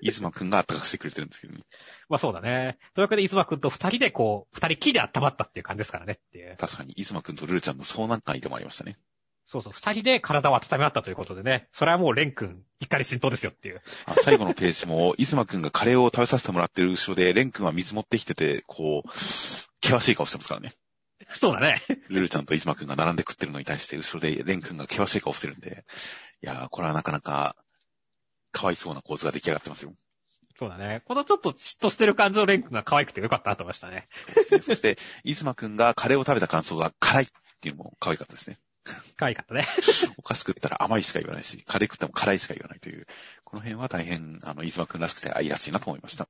イズマくんが暖かくしてくれてるんですけどね。*laughs* まあそうだね。というわけで、いつまくんと二人でこう、二人きりで温まったっていう感じですからねっていう。確かに、イズマくんとルルちゃんの遭難会でもありましたね。そうそう、二人で体を温め合ったということでね。それはもうレン君、怒り浸透ですよっていう。あ最後のページも、イズマくんがカレーを食べさせてもらってる後ろで、レンくんは水持ってきてて、こう、険しい顔してますからね。*laughs* そうだね。ルルちゃんとイズマくんが並んで食ってるのに対して、後ろでレンくんが険しい顔してるんで、いやー、これはなかなか、かわいそうな構図が出来上がってますよ。そうだね。このちょっと嫉妬してる感じのレン君が可愛くてよかったなと思いましたね。そうですね。そして、イズマくんがカレーを食べた感想が辛いっていうのも可愛かったですね。可愛かったね。お菓子食ったら甘いしか言わないし、カレー食っても辛いしか言わないという、この辺は大変、あの、イズマくんらしくて愛らしいなと思いました。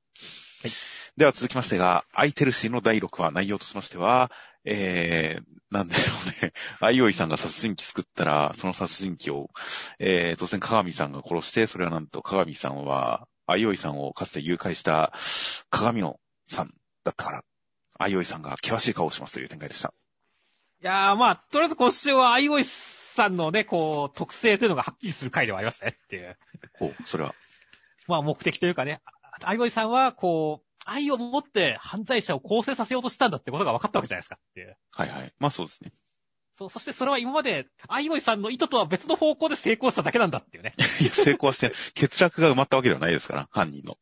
はい。では続きましてが、アイテルシーの第6話、内容としましては、えー、なんでしょうね。*laughs* アイオイさんが殺人鬼作ったら、その殺人鬼を、えー、突然鏡さんが殺して、それはなんと鏡さんは、アイオイさんをかつて誘拐した鏡野さんだったから、アイオイさんが険しい顔をしますという展開でした。いやーまあ、とりあえず今週はアイオイさんのね、こう、特性というのがはっきりする回ではありましたねっていう。ほう、それは。*laughs* まあ目的というかね、アイオイさんはこう、愛を持って犯罪者を構成させようとしたんだってことが分かったわけじゃないですかっていう。はいはい。まあそうですね。そう、そしてそれは今まで、アイオイさんの意図とは別の方向で成功しただけなんだっていうね。*laughs* いや、成功はしてない。欠落が埋まったわけではないですから、犯人の。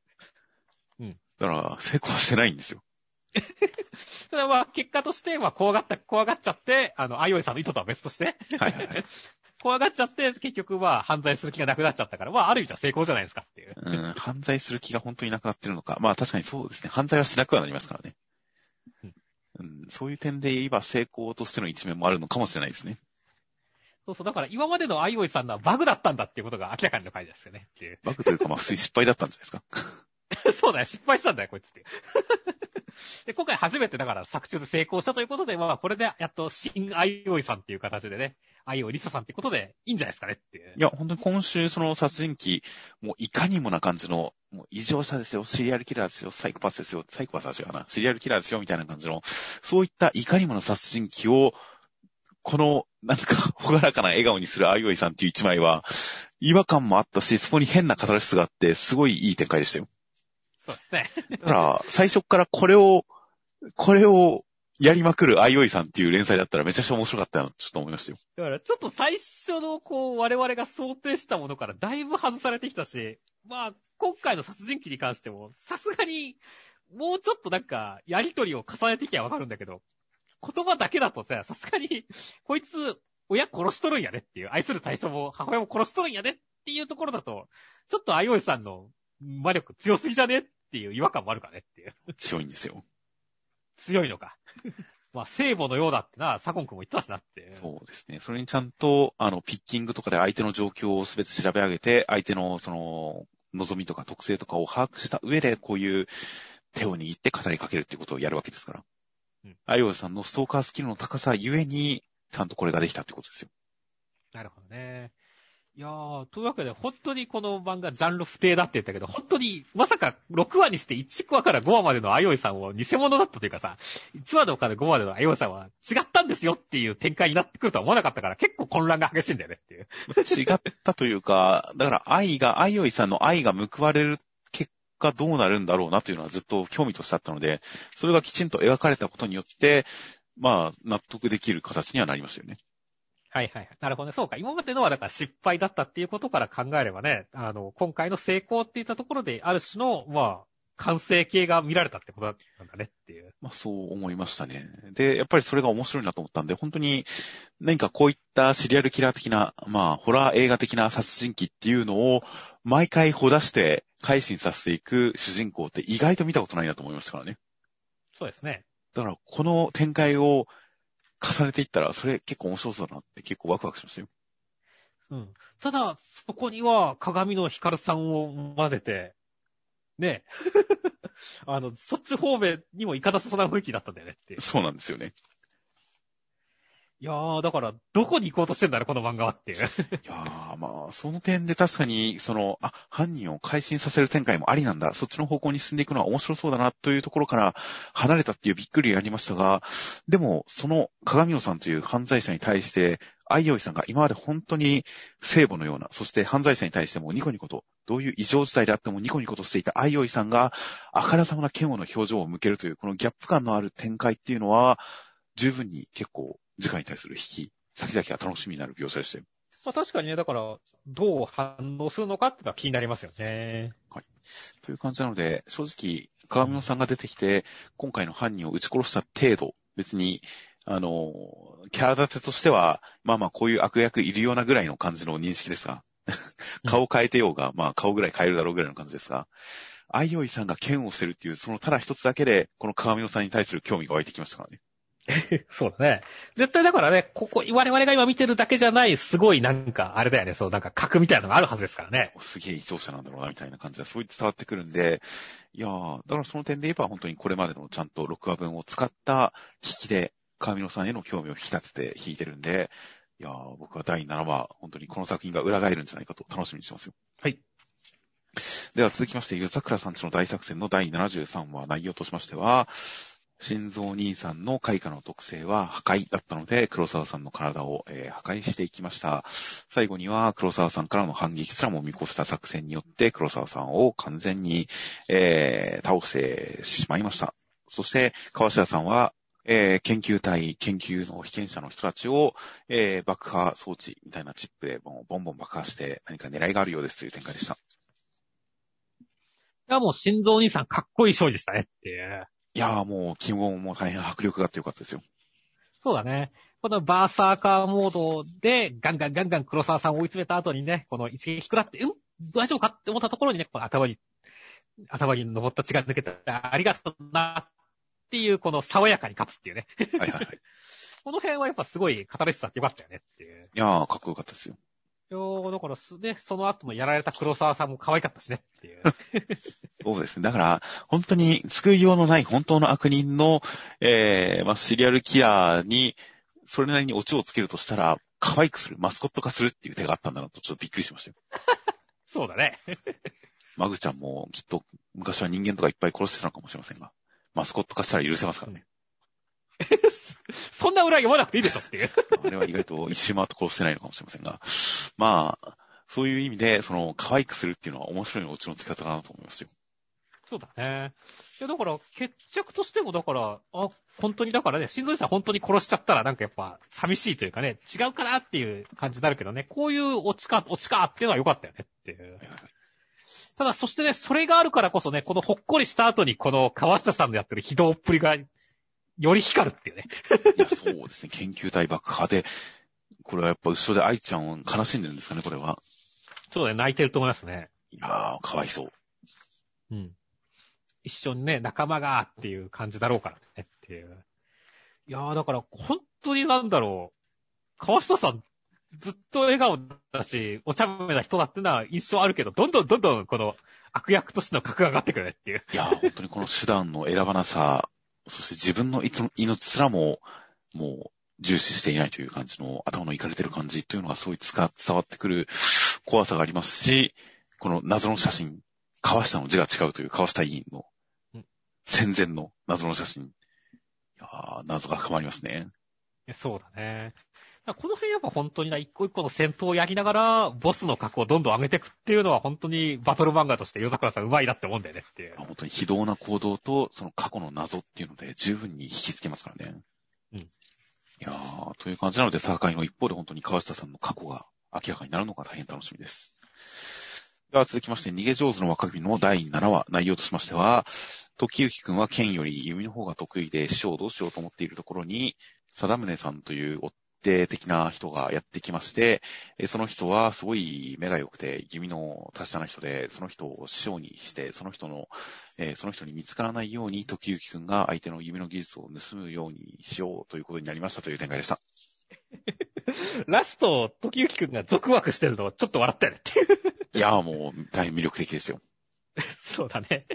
うん。だから、成功はしてないんですよ。ただまあ、結果として、まあ、怖がった、怖がっちゃって、あの、アイオイさんの意図とは別として、はいはいはい。怖がっちゃって、結局まあ、犯罪する気がなくなっちゃったから、まあ、ある意味じゃ成功じゃないですかっていう。うん、犯罪する気が本当になくなってるのか。まあ確かにそうですね。犯罪はしなくはなりますからね。うんうん、そういう点で言えば成功としての一面もあるのかもしれないですね。そうそう、だから今までのアイオイさんのはバグだったんだっていうことが明らかにの回ですよね。っていう。バグというかまあ *laughs* 失敗だったんじゃないですか。*laughs* そうだよ、失敗したんだよ、こいつって。*laughs* で、今回初めてだから作中で成功したということで、まあ、これでやっと新アイオイさんっていう形でね、アイオイリサさんってことでいいんじゃないですかねっていう。いや、本当に今週その殺人鬼、もういかにもな感じの、もう異常者ですよ、シリアルキラーですよ、サイコパスですよ、サイコパスは違うな、シリアルキラーですよ、みたいな感じの、そういったいかにもな殺人鬼を、この、なんか、ほがらかな笑顔にするアイオイさんっていう一枚は、違和感もあったし、そこに変なカタルシスがあって、すごいいい展開でしたよ。そうですね。だから、最初からこれを、これをやりまくるアイオイさんっていう連載だったらめちゃくちゃ面白かったな、ちょっと思いましたよ。だから、ちょっと最初の、こう、我々が想定したものからだいぶ外されてきたし、まあ、今回の殺人鬼に関しても、さすがに、もうちょっとなんか、やりとりを重ねてきゃわかるんだけど、言葉だけだとさ、さすがに、こいつ、親殺しとるんやねっていう、愛する対象も母親も殺しとるんやねっていうところだと、ちょっとアイオイさんの魔力強すぎじゃね？っていう違和感もあるかね？っていう。強いんですよ。強いのか。*laughs* まあ、聖母のようだってな、サコン君も言ってたしなって。そうですね。それにちゃんと、あの、ピッキングとかで相手の状況をすべて調べ上げて、相手の、その、望みとか特性とかを把握した上で、こういう手を握って語りかけるっていうことをやるわけですから。うんアイオイさんのストーカースキルの高さゆえに、ちゃんとこれができたってことですよ。なるほどね。いやー、というわけで、本当にこの漫画ジャンル不定だって言ったけど、本当に、まさか6話にして1話から5話までのあいおいさんを偽物だったというかさ、1話から5話までのあいおいさんは違ったんですよっていう展開になってくるとは思わなかったから、結構混乱が激しいんだよねっていう。違ったというか、だから愛が、愛よいさんの愛が報われる結果どうなるんだろうなというのはずっと興味としてあったので、それがきちんと描かれたことによって、まあ、納得できる形にはなりましたよね。はいはい。なるほどね。そうか。今までのはだから失敗だったっていうことから考えればね、あの、今回の成功っていったところで、ある種の、まあ、完成形が見られたってことなんだねっていう。まあそう思いましたね。で、やっぱりそれが面白いなと思ったんで、本当に何かこういったシリアルキラー的な、まあホラー映画的な殺人鬼っていうのを毎回ほ出して改心させていく主人公って意外と見たことないなと思いましたからね。そうですね。だからこの展開を重ねていったら、それ結構面白そうだなって結構ワクワクしましたよ。うん。ただ、そこには鏡の光さんを混ぜて、ね。*laughs* あの、そっち方面にも行かなさそうな雰囲気だったんだよねってそうなんですよね。いやー、だから、どこに行こうとしてんだろ、この漫画はっていう。いやー、まあ、その点で確かに、その、あ、犯人を改心させる展開もありなんだ、そっちの方向に進んでいくのは面白そうだな、というところから離れたっていうびっくりありましたが、でも、その鏡野さんという犯罪者に対して、愛用さんが今まで本当に聖母のような、そして犯罪者に対してもニコニコと、どういう異常事態であってもニコニコとしていた愛用さんが、あからさまな嫌悪の表情を向けるという、このギャップ感のある展開っていうのは、十分に結構次回に対する引き、先々が楽しみになる描写でしたよ。まあ確かにね、だから、どう反応するのかっていうのは気になりますよね。はい。という感じなので、正直、鏡野さんが出てきて、今回の犯人を撃ち殺した程度、別に、あの、キャラ立てとしては、まあまあこういう悪役いるようなぐらいの感じの認識ですが、顔変えてようが、まあ顔ぐらい変えるだろうぐらいの感じですが、アイオイさんが剣をしてるっていう、そのただ一つだけで、この鏡野さんに対する興味が湧いてきましたからね。*laughs* そうだね。絶対だからね、ここ、我々が今見てるだけじゃない、すごいなんか、あれだよね、そう、なんか格みたいなのがあるはずですからね。すげえ異常者なんだろうな、みたいな感じが、そう言って伝わってくるんで、いやー、だからその点で言えば、本当にこれまでのちゃんと6話分を使った引きで、川見野さんへの興味を引き立てて弾いてるんで、いやー、僕は第7話、本当にこの作品が裏返るんじゃないかと楽しみにしてますよ。はい。では続きまして、ゆざくらさんちの大作戦の第73話内容としましては、心臓兄さんの開花の特性は破壊だったので、黒沢さんの体を、えー、破壊していきました。最後には黒沢さんからの反撃すらも見越した作戦によって黒沢さんを完全に、えー、倒してしまいました。そして、川下さんは、えー、研究隊、研究の被験者の人たちを、えー、爆破装置みたいなチップでボンボン爆破して何か狙いがあるようですという展開でした。いや、もう心臓兄さんかっこいい勝利でしたねって。いやーもう、気温も大変迫力があってよかったですよ。そうだね。このバーサーカーモードで、ガンガンガンガン黒沢さんを追い詰めた後にね、この一撃食らって、うん大丈夫かって思ったところにね、この頭に、頭に登った血が抜けた、ありがとうなっていう、この爽やかに勝つっていうね。はいはいはい。*laughs* この辺はやっぱすごい語れてたってよかったよねっていう。いやー、かっこよかったですよ。いやだからす、ね、その後もやられた黒沢さんも可愛かったしねっていう。*laughs* そうですね。だから、本当に救いようのない本当の悪人の、えー、まあ、シリアルキラーに、それなりにオチをつけるとしたら、可愛くする、マスコット化するっていう手があったんだなと、ちょっとびっくりしましたよ。*laughs* そうだね。*laughs* マグちゃんもきっと昔は人間とかいっぱい殺してたのかもしれませんが、マスコット化したら許せますからね。*laughs* そんな裏読まなくていいでしょっていう。あれは意外と一周回って殺してないのかもしれませんが。まあ、そういう意味で、その、可愛くするっていうのは面白いオチの付け方だなと思いますよ。そうだね。いや、だから、決着としても、だから、あ、本当に、だからね、心臓さん本当に殺しちゃったら、なんかやっぱ、寂しいというかね、違うかなっていう感じになるけどね、こういうオチか、オチかっていうのは良かったよねっていう。ただ、そしてね、それがあるからこそね、このほっこりした後に、この川下さんのやってる非道っぷりがより光るっていうね。いや、そうですね。研究体爆破で、これはやっぱ後ろで愛ちゃんを悲しんでるんですかね、これは。そうね、泣いてると思いますね。いやー、かわいそう。うん。一緒にね、仲間がっていう感じだろうからねっていう。いやー、だから本当になんだろう。川下さん、ずっと笑顔だし、お茶目な人だってのは印象あるけど、どんどんどんどんこの悪役としての格が上がってくるねっていう。いやー、本当にこの手段の選ばなさ、そして自分の命すらも、もう、重視していないという感じの、頭のいかれてる感じというのが、そういつか伝わってくる、怖さがありますし、この謎の写真、川下の字が違うという川下委員のうん戦前の謎の写真。いやー謎が深まりますね。そうだね。この辺やっぱ本当にな、一個一個の戦闘をやりながら、ボスの格をどんどん上げていくっていうのは本当にバトル漫画として夜桜さん上手いなって思うんだよねっていう。本当に非道な行動と、その過去の謎っていうので十分に引きつけますからね。うんいやー、という感じなので、戦いの一方で本当に川下さんの過去が明らかになるのが大変楽しみです。では続きまして、逃げ上手の若君の第7話、内容としましては、時行くんは剣より弓の方が得意で師匠をどうしようと思っているところに、貞宗さんという追っ手的な人がやってきまして、えーその人はすごい目が良くて、弓の達者な人で、その人を師匠にして、その人の、えーその人に見つからないように、時行くんが相手の弓の技術を盗むようにしようということになりましたという展開でした。*laughs* ラスト、時行くんが続枠してるのちょっと笑ったよねっていう。いやーもう大変魅力的ですよ。*laughs* そうだね。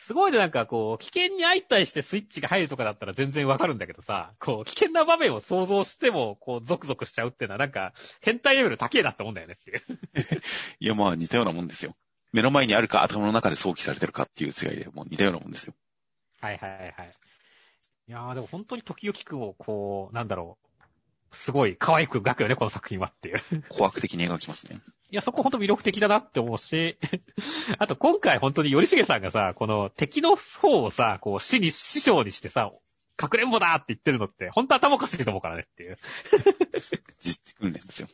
すごいね、なんかこう、危険に相対してスイッチが入るとかだったら全然わかるんだけどさ、こう、危険な場面を想像しても、こう、ゾクゾクしちゃうっていうのはなんか、変態レベル高えなって思うんだよねっていう。*laughs* いやまあ似たようなもんですよ。目の前にあるか頭の中で想起されてるかっていう違いで、もう似たようなもんですよ。はいはいはい。いやーでも本当に時々をこう、なんだろう。すごい可愛く描くよね、この作品はっていう。怖悪的に描きますね。いや、そこ本当魅力的だなって思うし、*laughs* あと今回本当に頼重さんがさ、この敵の方をさ、こう死に、師匠にしてさ、かくれんぼだって言ってるのって、本当頭おかしいと思うからねっていう。実地訓練ですよ。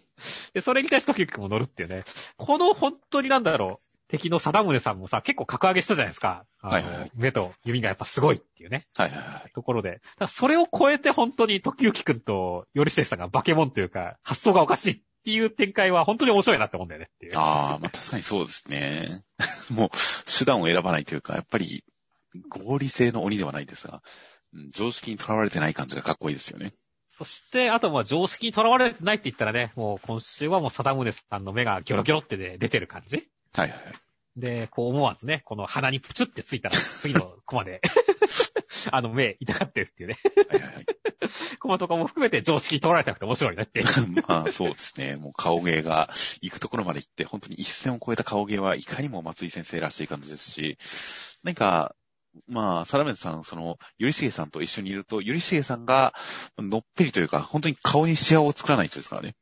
で、それに対して時々くんも乗るっていうね。この本当になんだろう、敵の貞宗さんもさ、結構格上げしたじゃないですか。はいはいはい目と弓がやっぱすごいっていうね。はいはいはい。ところで。それを超えて本当に時行くんと頼重さんが化け物というか、発想がおかしいっていう展開は本当に面白いなって思うんだよねっていう。ああ、まあ確かにそうですね。*laughs* もう手段を選ばないというか、やっぱり合理性の鬼ではないですが、うん常識にとらわれてない感じがかっこいいですよね。そして、あとまあ常識にとらわれてないって言ったらね、もう今週はもう貞宗さんの目がギョロギョロってね出てる感じはいはいはい。で、こう思わずね、この鼻にプチュってついたら、次のコマで、*laughs* あの目痛がってるっていうね、はいはいはい。*laughs* コマとかも含めて常識にとらわれてなくて面白いねっていう。*laughs* まあそうですね。もう顔芸が行くところまで行って、本当に一線を越えた顔芸はいかにも松井先生らしい感じですし、なんか、まあ、サラメンさん、その、ゆりしげさんと一緒にいると、ゆりしげさんが、のっぺりというか、本当に顔にシワを作らない人ですからね。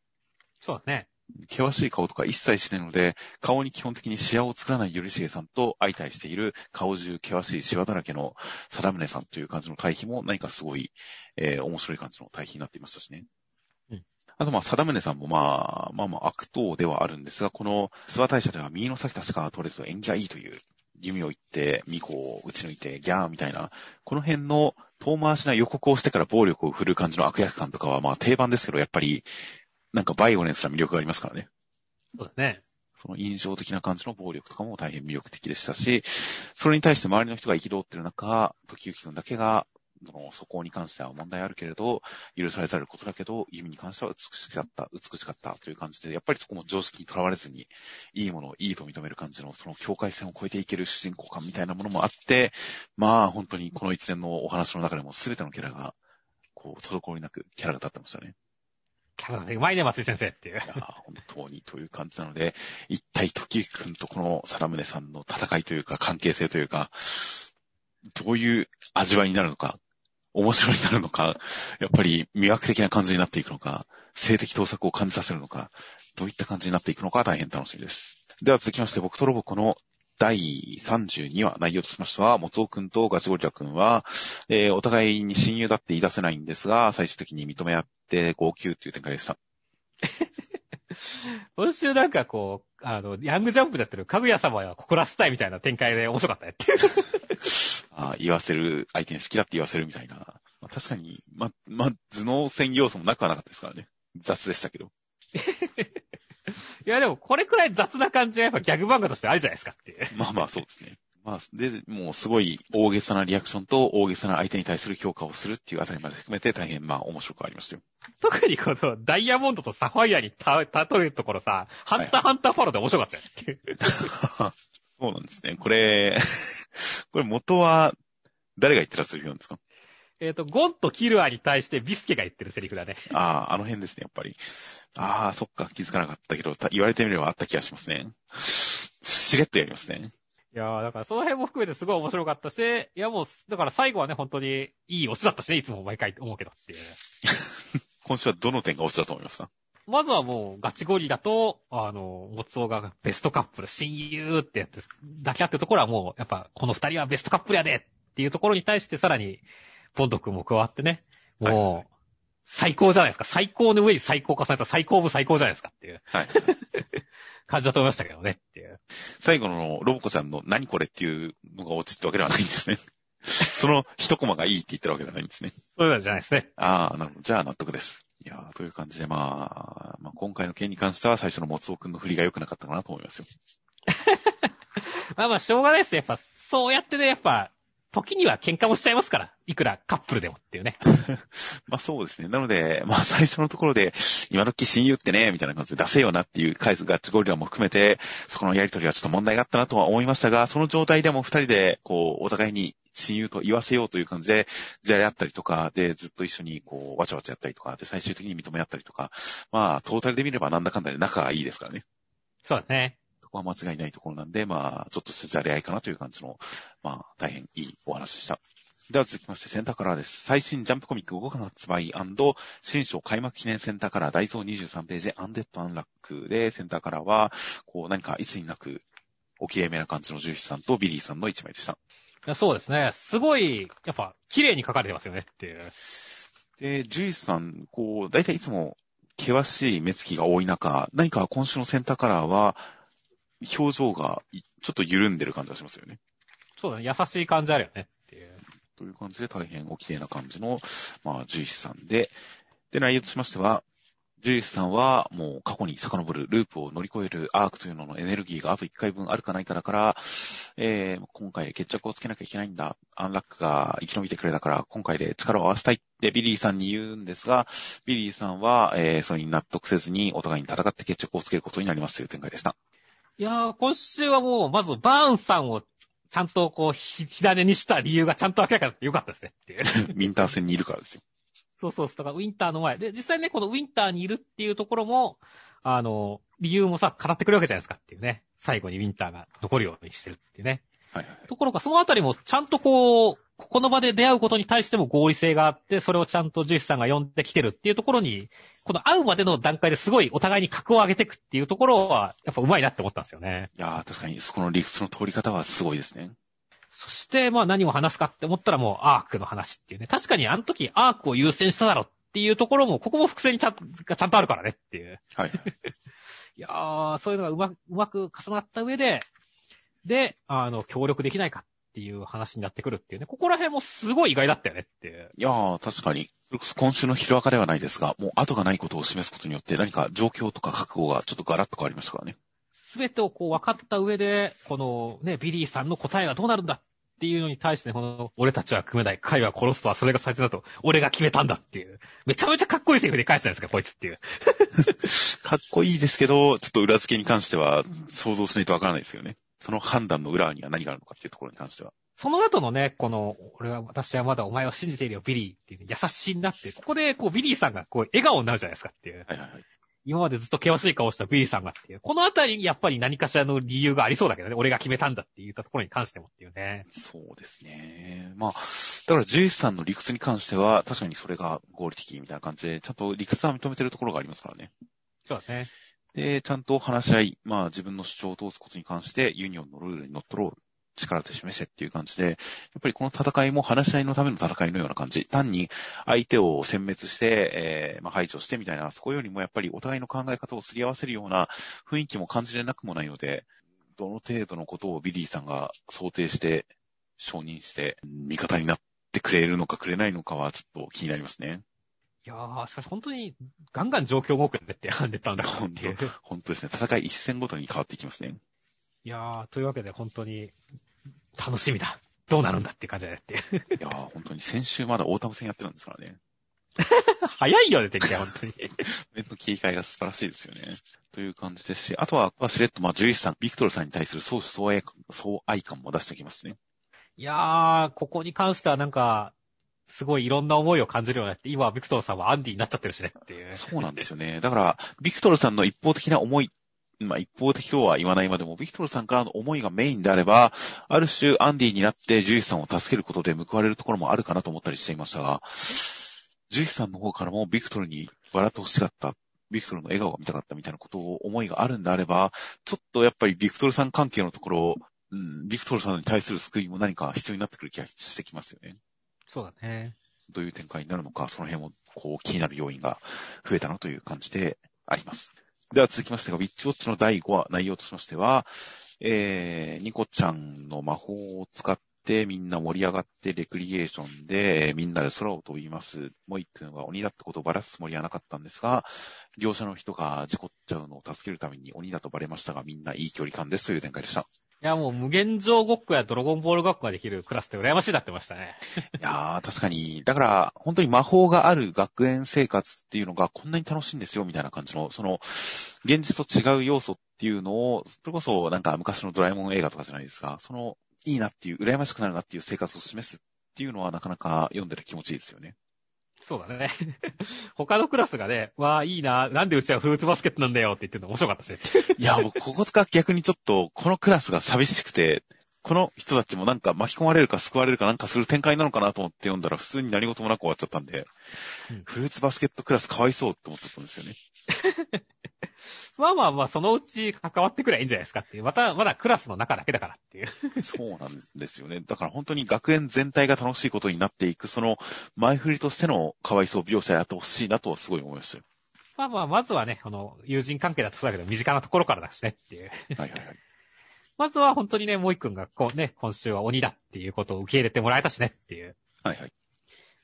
そうだね。険しい顔とか一切しないので、顔に基本的にシワを作らないゆりしげさんと相対している顔中険しいシワだらけのサラムネさんという感じの対比も何かすごい、えー面白い感じの対比になっていましたしね。うんあとまあ、サダムネさんもまあ、まあまあ悪党ではあるんですが、この諏訪大社では右の先確か取れると縁起がいいという弓を言って、巫女を打ち抜いてギャーみたいな、この辺の遠回しな予告をしてから暴力を振るう感じの悪役感とかはまあ定番ですけど、やっぱり、なんかバイオレンスな魅力がありますからね。そうだね。その印象的な感じの暴力とかも大変魅力的でしたし、それに対して周りの人が憤ってる中、時行くんだけが、その、そこに関しては問題あるけれど、許されざることだけど、弓に関しては美しかった、美しかったという感じで、やっぱりそこも常識にとらわれずに、いいものをいいと認める感じの、その境界線を越えていける主人公感みたいなものもあって、まあ本当にこの一連のお話の中でも全てのキャラが、こう、滞りなくキャラが立ってましたね。キャラがうまいね、松井先生っていうい。や本当にという感じなので、一体時行くんとこのサラムネさんの戦いというか関係性というか、どういう味わいになるのか、面白いになるのか、やっぱり魅惑的な感じになっていくのか、性的盗作を感じさせるのか、どういった感じになっていくのか大変楽しみです。では続きまして、僕とロボコの第32話、内容としましては、もつおくんとガチゴリラくんは、えーお互いに親友だって言い出せないんですが、最終的に認め合って号泣という展開でした。*laughs* 今週なんかこう、あの、ヤングジャンプでやってるかぐや様は心らせたいみたいな展開で面白かったねっていう。*laughs* あ言わせる、相手に好きだって言わせるみたいな。まあ、確かに、ま、ま、頭脳戦要素もなくはなかったですからね。雑でしたけど。*laughs* いやでもこれくらい雑な感じはやっぱギャグ漫画としてあるじゃないですかっていう。*laughs* まあまあそうですね。まあ、で、もうすごい大げさなリアクションと大げさな相手に対する評価をするっていうあたりまで含めて大変まあ面白くありましたよ。特にこのダイヤモンドとサファイアにた、例えるところさ、ハンターハンターファローで面白かったよっていう。*laughs* そうなんですね。これ、これ元は誰が言ってらっしゃるんですか？えっ、と、ゴンとキルアに対してビスケが言ってるセリフだね。ああ、あの辺ですね、やっぱり。ああ、そっか、気づかなかったけど、言われてみればあった気がしますね。しれっとやりますね。いやー、だからその辺も含めてすごい面白かったし、いやもう、だから最後はね、本当にいいオチだったしね、いつも毎回思うけどっていう。*laughs* 今週はどの点がオチだと思いますか？まずはもう、ガチゴリラと、あの、モツオがベストカップル、親友ってやって、抱き合ってるところはもう、やっぱ、この二人はベストカップルやでっていうところに対してさらに、ポンド君も加わってね、もう、最高じゃないですか。最高の上に最高重ねた最高部最高じゃないですかっていうはい。*laughs* 感じだと思いましたけどねっていう。最後のロボコちゃんの何これっていうのが落ちってわけではないんですね。*laughs* その一コマがいいって言ってるわけではないんですね。そういうのじゃないですね。ああ、なるほど。じゃあ納得です。いやーという感じで、まあ、まあ、今回の件に関しては最初のモツオくんの振りが良くなかったかなと思いますよ。*laughs* まあまあ、しょうがないですよ。やっぱ、そうやってね、やっぱ、時には喧嘩もしちゃいますから。いくらカップルでもっていうね。*laughs* まあそうですね。なので、まあ最初のところで、今時親友ってね、みたいな感じで出せよなっていう回数ガッチゴリラも含めて、そこのやりとりはちょっと問題があったなとは思いましたが、その状態でも二人で、こう、お互いに親友と言わせようという感じで、じゃれ合ったりとか、で、ずっと一緒にこう、わちゃわちゃやったりとか、で、最終的に認め合ったりとか、まあ、トータルで見ればなんだかんだで仲がいいですからね。そうだね。は間違いないところなんで、まあ、ちょっとしたじゃれ合いかなという感じの、まあ、大変いいお話でした。では続きまして、センターカラーです。最新ジャンプコミック5月発売新章開幕記念センターカラー、ダイソー23ページ、アンデッドアンラックで、センターカラーは、こう、何かいつになく、おきれいめな感じのジュイスさんとビリーさんの一枚でした。いやそうですね。すごい、やっぱ、綺麗に描かれてますよねっていう。で、獣医師さん、こう、大体いつも、険しい目つきが多い中、何か今週のセンターカラーは、表情がいちょっと緩んでる感じがしますよね。そうだね。優しい感じあるよねっていう。という感じで大変お綺麗な感じの、まあ、獣医師さんで、で、内容としましては、獣医師さんはもう過去に遡るループを乗り越えるアークというののエネルギーがあと1回分あるかないかだから、えー、今回で決着をつけなきゃいけないんだ。アンラックが生き延びてくれたから、今回で力を合わせたいってビリーさんに言うんですが、ビリーさんは、えー、それに納得せずにお互いに戦って決着をつけることになりますという展開でした。いやー、今週はもう、まず、バーンさんを、ちゃんとこう、ひ、火種にした理由がちゃんと明らかになってよかったですねっていう。*laughs* ウィンター戦にいるからですよ。そうそう、だからウィンターの前。で、実際ね、このウィンターにいるっていうところも、あの、理由もさ、語ってくるわけじゃないですかっていうね。最後にウィンターが残るようにしてるっていうね。はいはい。ところが、そのあたりもちゃんとこう、ここの場で出会うことに対しても合理性があって、それをちゃんとジュイスさんが呼んできてるっていうところに、この会うまでの段階ですごいお互いに格を上げていくっていうところは、やっぱ上手いなって思ったんですよね。いやー、確かにそこの理屈の通り方はすごいですね。そして、まあ何を話すかって思ったらもうアークの話っていうね。確かにあの時アークを優先しただろっていうところも、ここも伏線にちゃんと、がちゃんとあるからねっていう。はいはい。*laughs* いやー、そういうのがうまく、うまく重なった上で、で、あの、協力できないかっていう話になってくるっていうね。ここら辺もすごい意外だったよねっていう。いやー、確かに。今週のヒロアカではないですが、もう後がないことを示すことによって何か状況とか覚悟がちょっとガラッと変わりましたからね。すべてをこう分かった上で、このね、ビリーさんの答えがどうなるんだっていうのに対してね、この、俺たちは組めない、彼は殺すとはそれが最善だと、俺が決めたんだっていう。めちゃめちゃかっこいいセリフで返したんですか、こいつっていう。*laughs* かっこいいですけど、ちょっと裏付けに関しては想像しないとわからないですよね。その判断の裏には何があるのかっていうところに関しては。その後のね、この、俺は、私はまだお前を信じているよ、ビリーっていう、優しいになって、ここで、こう、ビリーさんが、こう、笑顔になるじゃないですかっていう。はいはいはい。今までずっと険しい顔したビリーさんがっていう。このあたりにやっぱり何かしらの理由がありそうだけどね。俺が決めたんだって言ったところに関してもっていうね。そうですね。まあ、だからジュイスさんの理屈に関しては、確かにそれが合理的みたいな感じで、ちゃんと理屈は認めてるところがありますからね。そうだね。で、ちゃんと話し合い、まあ自分の主張を通すことに関して、ユニオンのルールに乗っ取ろう。力で示せっていう感じで、やっぱりこの戦いも話し合いのための戦いのような感じ。単に相手を殲滅して、えーまあ、排除してみたいな、そこよりもやっぱりお互いの考え方をすり合わせるような雰囲気も感じれなくもないので、どの程度のことをビリーさんが想定して、承認して、味方になってくれるのかくれないのかはちょっと気になりますね。いやー、しかし本当にガンガン状況動くんだってやんでたんだからっていう。本当ですね。戦い一戦ごとに変わっていきますね。いやー、というわけで本当に楽しみだ。どうなるんだって感じだよっていう。いやー、本当に先週まだオータム戦やってたんですからね。*laughs* 早いよね、敵は本当に。*laughs* 面の切り替えが素晴らしいですよね。という感じですし、あとは、しれっと、まあ、ジュイスさん、ビクトルさんに対する相思相愛相愛感も出しておきますね。いやー、ここに関してはなんか、すごいいろんな思いを感じるようになって、今はビクトルさんはアンディになっちゃってるしねっていう。そうなんですよね。だから、ビクトルさんの一方的な思い、まあ一方的とは言わないまでも、ビクトルさんからの思いがメインであれば、ある種アンディになってジュイさんを助けることで報われるところもあるかなと思ったりしていましたが、ジュイさんの方からもビクトルに笑ってほしかった。ビクトルの笑顔が見たかったみたいなことを思いがあるんであれば、ちょっとやっぱりビクトルさん関係のところ、うん、ビクトルさんに対する救いも何か必要になってくる気がしてきますよね。そうだね。どういう展開になるのか、その辺もこう気になる要因が増えたなという感じであります。では続きましてが、ウィッチウォッチの第5話、内容としましては、えー、ニコちゃんの魔法を使ってみんな盛り上がってレクリエーションで、みんなで空を飛びます。モイ君は鬼だってことをばらすつもりはなかったんですが、業者の人が事故っちゃうのを助けるために鬼だとバレましたが、みんないい距離感ですという展開でした。いや、もう無限上ごっこやドラゴンボールごっこができるクラスって羨ましいなってましたね。いやー、確かに。だから、本当に魔法がある学園生活っていうのがこんなに楽しいんですよ、みたいな感じの、その、現実と違う要素っていうのを、それこそなんか昔のドラえもん映画とかじゃないですか、その、いいなっていう、羨ましくなるなっていう生活を示すっていうのはなかなか読んでる気持ちいいですよね。そうだね。*laughs* 他のクラスがね、わあ、いいな、なんでうちはフルーツバスケットなんだよって言ってるの面白かったし。いや、僕、ここが逆にちょっと、このクラスが寂しくて、この人たちもなんか巻き込まれるか救われるかなんかする展開なのかなと思って読んだら普通に何事もなく終わっちゃったんで、うんフルーツバスケットクラスかわいそうって思っちゃったんですよね。まあまあまあ、そのうち関わってくればいいんじゃないですかっていう。また、まだクラスの中だけだからっていう。そうなんですよね。だから本当に学園全体が楽しいことになっていく、その前振りとしてのかわいそう描写やってほしいなとはすごい思いましたよ。まあまあ、まずはね、この友人関係だとそうだけど、身近なところからだしねっていう。はいはいはい。まずは本当にね、モイ君がこうね、今週は鬼だっていうことを受け入れてもらえたしねっていう。はいはい。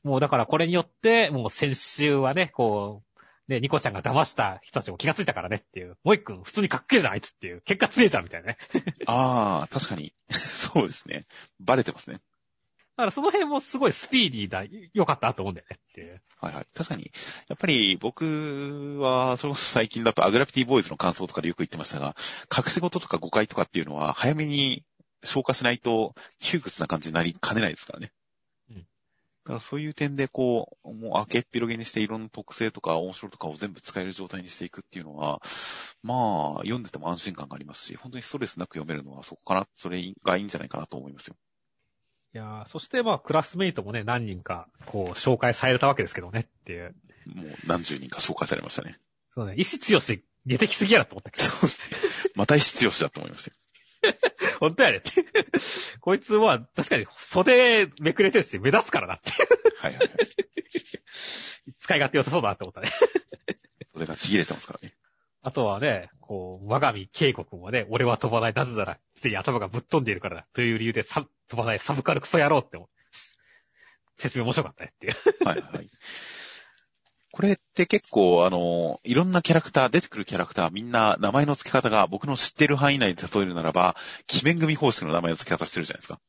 もうだからこれによって、もう先週はね、こう、ね、ニコちゃんが騙した人たちも気がついたからねっていう。モイ君普通にかっけえじゃんあいつっていう。結果強えじゃんみたいなね。ああ、確かに。*laughs* そうですね。バレてますね。だからその辺もすごいスピーディーだ、良かったなと思うんだよねっていう。はいはい。確かに。やっぱり僕は、それこそ最近だとアグラピティボーイズの感想とかでよく言ってましたが、隠し事とか誤解とかっていうのは早めに消化しないと窮屈な感じになりかねないですからね。うんだからそういう点でこう、もう開けっぴろげにしていろんな特性とか面白とかを全部使える状態にしていくっていうのは、まあ、読んでても安心感がありますし、本当にストレスなく読めるのはそこかな、それがいいんじゃないかなと思いますよ。いやーそしてまあクラスメイトもね、何人かこう紹介されたわけですけどねっていう。もう何十人か紹介されましたね。そうね、意志強し出てきすぎやなと思ったけど。そうですね。また必要しだと思いましたよ。*laughs* 本当やねって。*laughs* こいつは確かに袖めくれてるし目立つからなって。はいはいはい。使い勝手良さそうだなって思ったね。それがちぎれてますからね。あとはね、こう、我が身警告もね、俺は飛ばない、なぜなら、すでに頭がぶっ飛んでいるからだ、という理由でサ飛ばないサブカルクソ野郎って説明面白かったねっていう。はいはい。これって結構、あの、いろんなキャラクター、出てくるキャラクター、みんな名前の付け方が僕の知ってる範囲内で例えるならば、鬼面組方式の名前の付け方してるじゃないですか。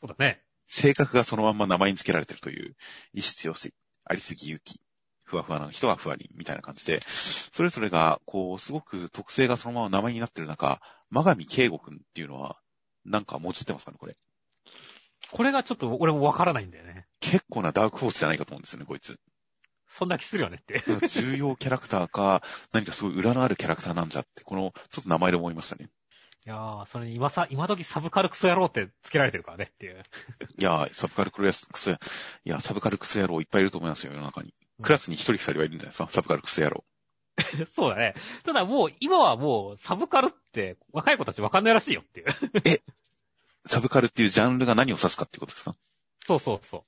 そうだね。性格がそのまんま名前に付けられてるという、意志強し、ありすぎ勇気、ふわふわな人はふわりんみたいな感じで、それぞれが、こう、すごく特性がそのまま名前になってる中、真上慶吾くんっていうのは、なんかもじってますかね、これ。これがちょっと俺もわからないんだよね。結構なダークホースじゃないかと思うんですよね、こいつ。そんな気するよねって。重要キャラクターか、何かすごい裏のあるキャラクターなんじゃって、この、ちょっと名前で思いましたね。いやー、それに今さ、今時サブカルクソ野郎って付けられてるからねっていう。いやー、サブカルクソいや、サブカルクソ野郎いっぱいいると思いますよ、世の中に。クラスに一人二人はいるんじゃないですか、サブカルクソ野郎。そうだね。ただもう、今はもう、サブカルって若い子たちわかんないらしいよっていう。サブカルっていうジャンルが何を指すかっていうことですか？そうそうそう。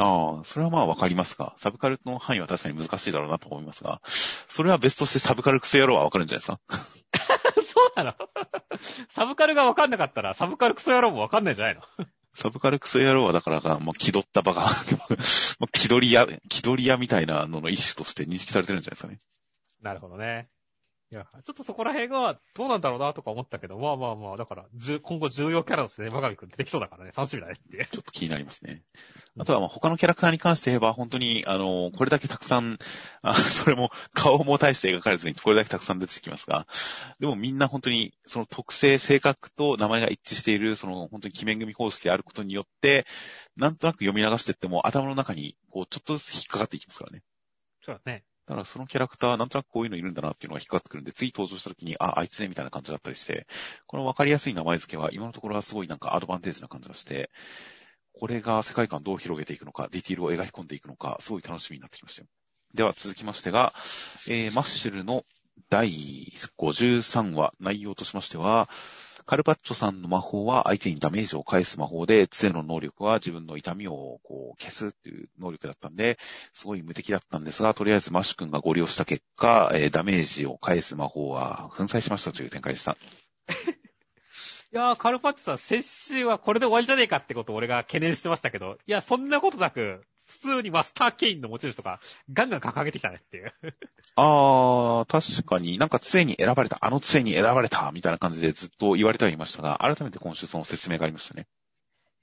ああ、それはまあわかりますが、サブカルの範囲は確かに難しいだろうなと思いますが、それは別としてサブカルクソ野郎はわかるんじゃないですか？*laughs* そうなの？*laughs* サブカルがわかんなかったら、サブカルクソ野郎もわかんないんじゃないの？*laughs* サブカルクソ野郎はだからが、もう気取ったバカ、気取り屋、気取り屋みたいなのの一種として認識されてるんじゃないですかね。なるほどね。いや、ちょっとそこら辺がどうなんだろうなとか思ったけど、まあまあまあ、だから、じゅ今後重要キャラとしてね、マガミ君出てきそうだからね、楽しみだねって。ちょっと気になりますね。あとはまあ他のキャラクターに関して言えば、本当に、あの、これだけたくさん、あそれも顔も大して描かれずに、これだけたくさん出てきますが、でもみんな本当に、その特性、性格と名前が一致している、その本当に鬼面組公式であることによって、なんとなく読み流していっても頭の中に、こう、ちょっとずつ引っかかっていきますからね。そうだね。だからそのキャラクター、なんとなくこういうのいるんだなっていうのが引っかかってくるんで、次登場した時に、あ、あいつね、みたいな感じだったりして、この分かりやすい名前付けは今のところはすごいなんかアドバンテージな感じがして、これが世界観どう広げていくのか、ディティールを描き込んでいくのか、すごい楽しみになってきましたよ。では続きましてが、えー、マッシュルの第53話、内容としましては、カルパッチョさんの魔法は相手にダメージを返す魔法で、杖の能力は自分の痛みをこう消すっていう能力だったんで、すごい無敵だったんですが、とりあえずマッシュ君がご利用した結果、えーダメージを返す魔法は粉砕しましたという展開でした。いやー、カルパッチョさん、先週はこれで終わりじゃねえかってことを俺が懸念してましたけど、いや、そんなことなく、普通にマスターケインの持ち主とか、ガンガン掲げてきたねっていう。*laughs* あー、確かになんか杖に選ばれた、あの杖に選ばれた、みたいな感じでずっと言われてはいましたが、改めて今週その説明がありましたね。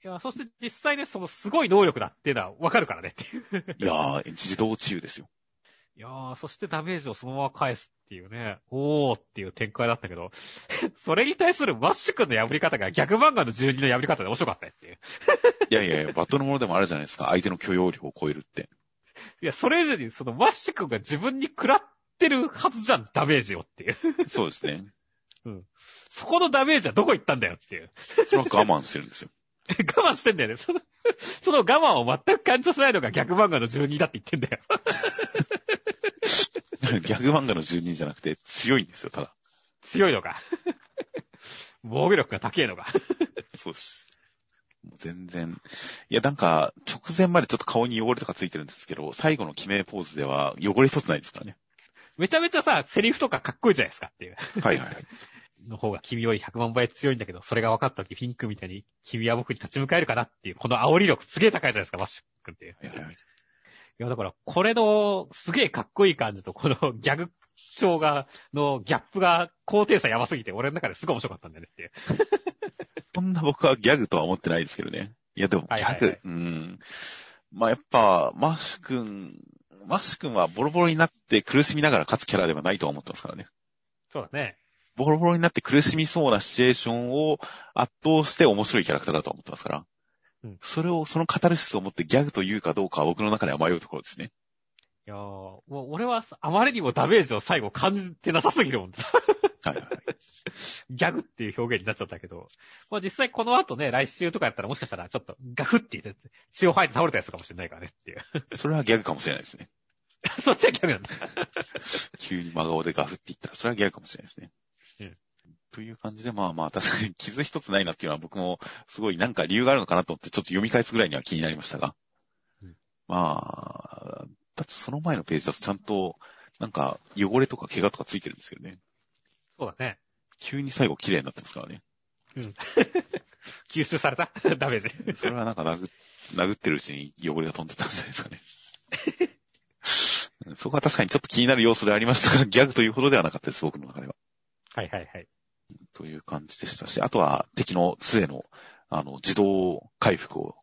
いや、そして実際ね、そのすごい能力だっていうのはわかるからねっていう。いやー、自動治癒ですよ。いやー、そしてダメージをそのまま返すっていうね、おーっていう展開だったけど、*laughs* それに対するマッシュ君の破り方がギャグ漫画の12の破り方で面白かったねっていう。いやいやいや、バトルものでもあるじゃないですか。相手の許容量を超えるって。いや、それ以上にそのマッシュ君が自分に食らってるはずじゃん、ダメージをっていう。そうですね。*laughs* そこのダメージはどこ行ったんだよっていう。それは我慢してるんですよ。*laughs* 我慢してんだよね。その、その我慢を全く感じさせないのが逆漫画の12だって言ってんだよ。*laughs* 逆漫画の住人じゃなくて強いんですよ、ただ。強いのか。*laughs* 防御力が高いのか。*laughs* そうです。もう全然。いや、なんか、直前までちょっと顔に汚れとかついてるんですけど、最後の決めポーズでは汚れ一つないですからね。めちゃめちゃさ、セリフとかかっこいいじゃないですかっていう。はいはいはい。の方が君より100万倍強いんだけど、それが分かった時、フィンクみたいに君は僕に立ち向かえるかなっていう、この煽り力すげえ高いじゃないですか、マッシュ君っていう。はいはいや、だから、これの、すげえかっこいい感じと、この *laughs* ギャグ調が、のギャップが、高低差やばすぎて、俺の中ですごい面白かったんだよねっていう。*laughs* そんな僕はギャグとは思ってないですけどね。いや、でもギャグ、はいはいはいうん。まあやっぱ、マッシュ君、マッシュ君はボロボロになって苦しみながら勝つキャラではないとは思ってますからね。そうだね。ボロボロになって苦しみそうなシチュエーションを圧倒して面白いキャラクターだと思ってますから。うんそれを、そのカタルシスを持ってギャグというかどうかは僕の中では迷うところですね。いやーもう俺はあまりにもダメージを最後感じてなさすぎるもん。はいはいはい。ギャグっていう表現になっちゃったけど。まあ実際この後ね、来週とかやったらもしかしたらちょっとガフって言って血を吐いて倒れたやつかもしれないからねっていう。それはギャグかもしれないですね。*laughs* そっちはギャグなんだ。*laughs* 急に真顔でガフって言ったら、それはギャグかもしれないですね。うんという感じで、まあまあ、確かに *laughs* 傷一つないなっていうのは僕も、すごいなんか理由があるのかなと思って、ちょっと読み返すぐらいには気になりましたが。うんまあ、だってその前のページだとちゃんと、なんか、汚れとか怪我とかついてるんですけどね。そうだね。急に最後綺麗になってますからね。*laughs* 吸収された？*laughs* ダメージ。それはなんか殴殴ってるうちに汚れが飛んでたんじゃないですかね。うんそこは確かにちょっと気になる要素でありましたが、ギャグというほどではなかったです、僕の中では。はいはいはい。という感じでしたし、あとは敵の杖の、あの、自動回復を、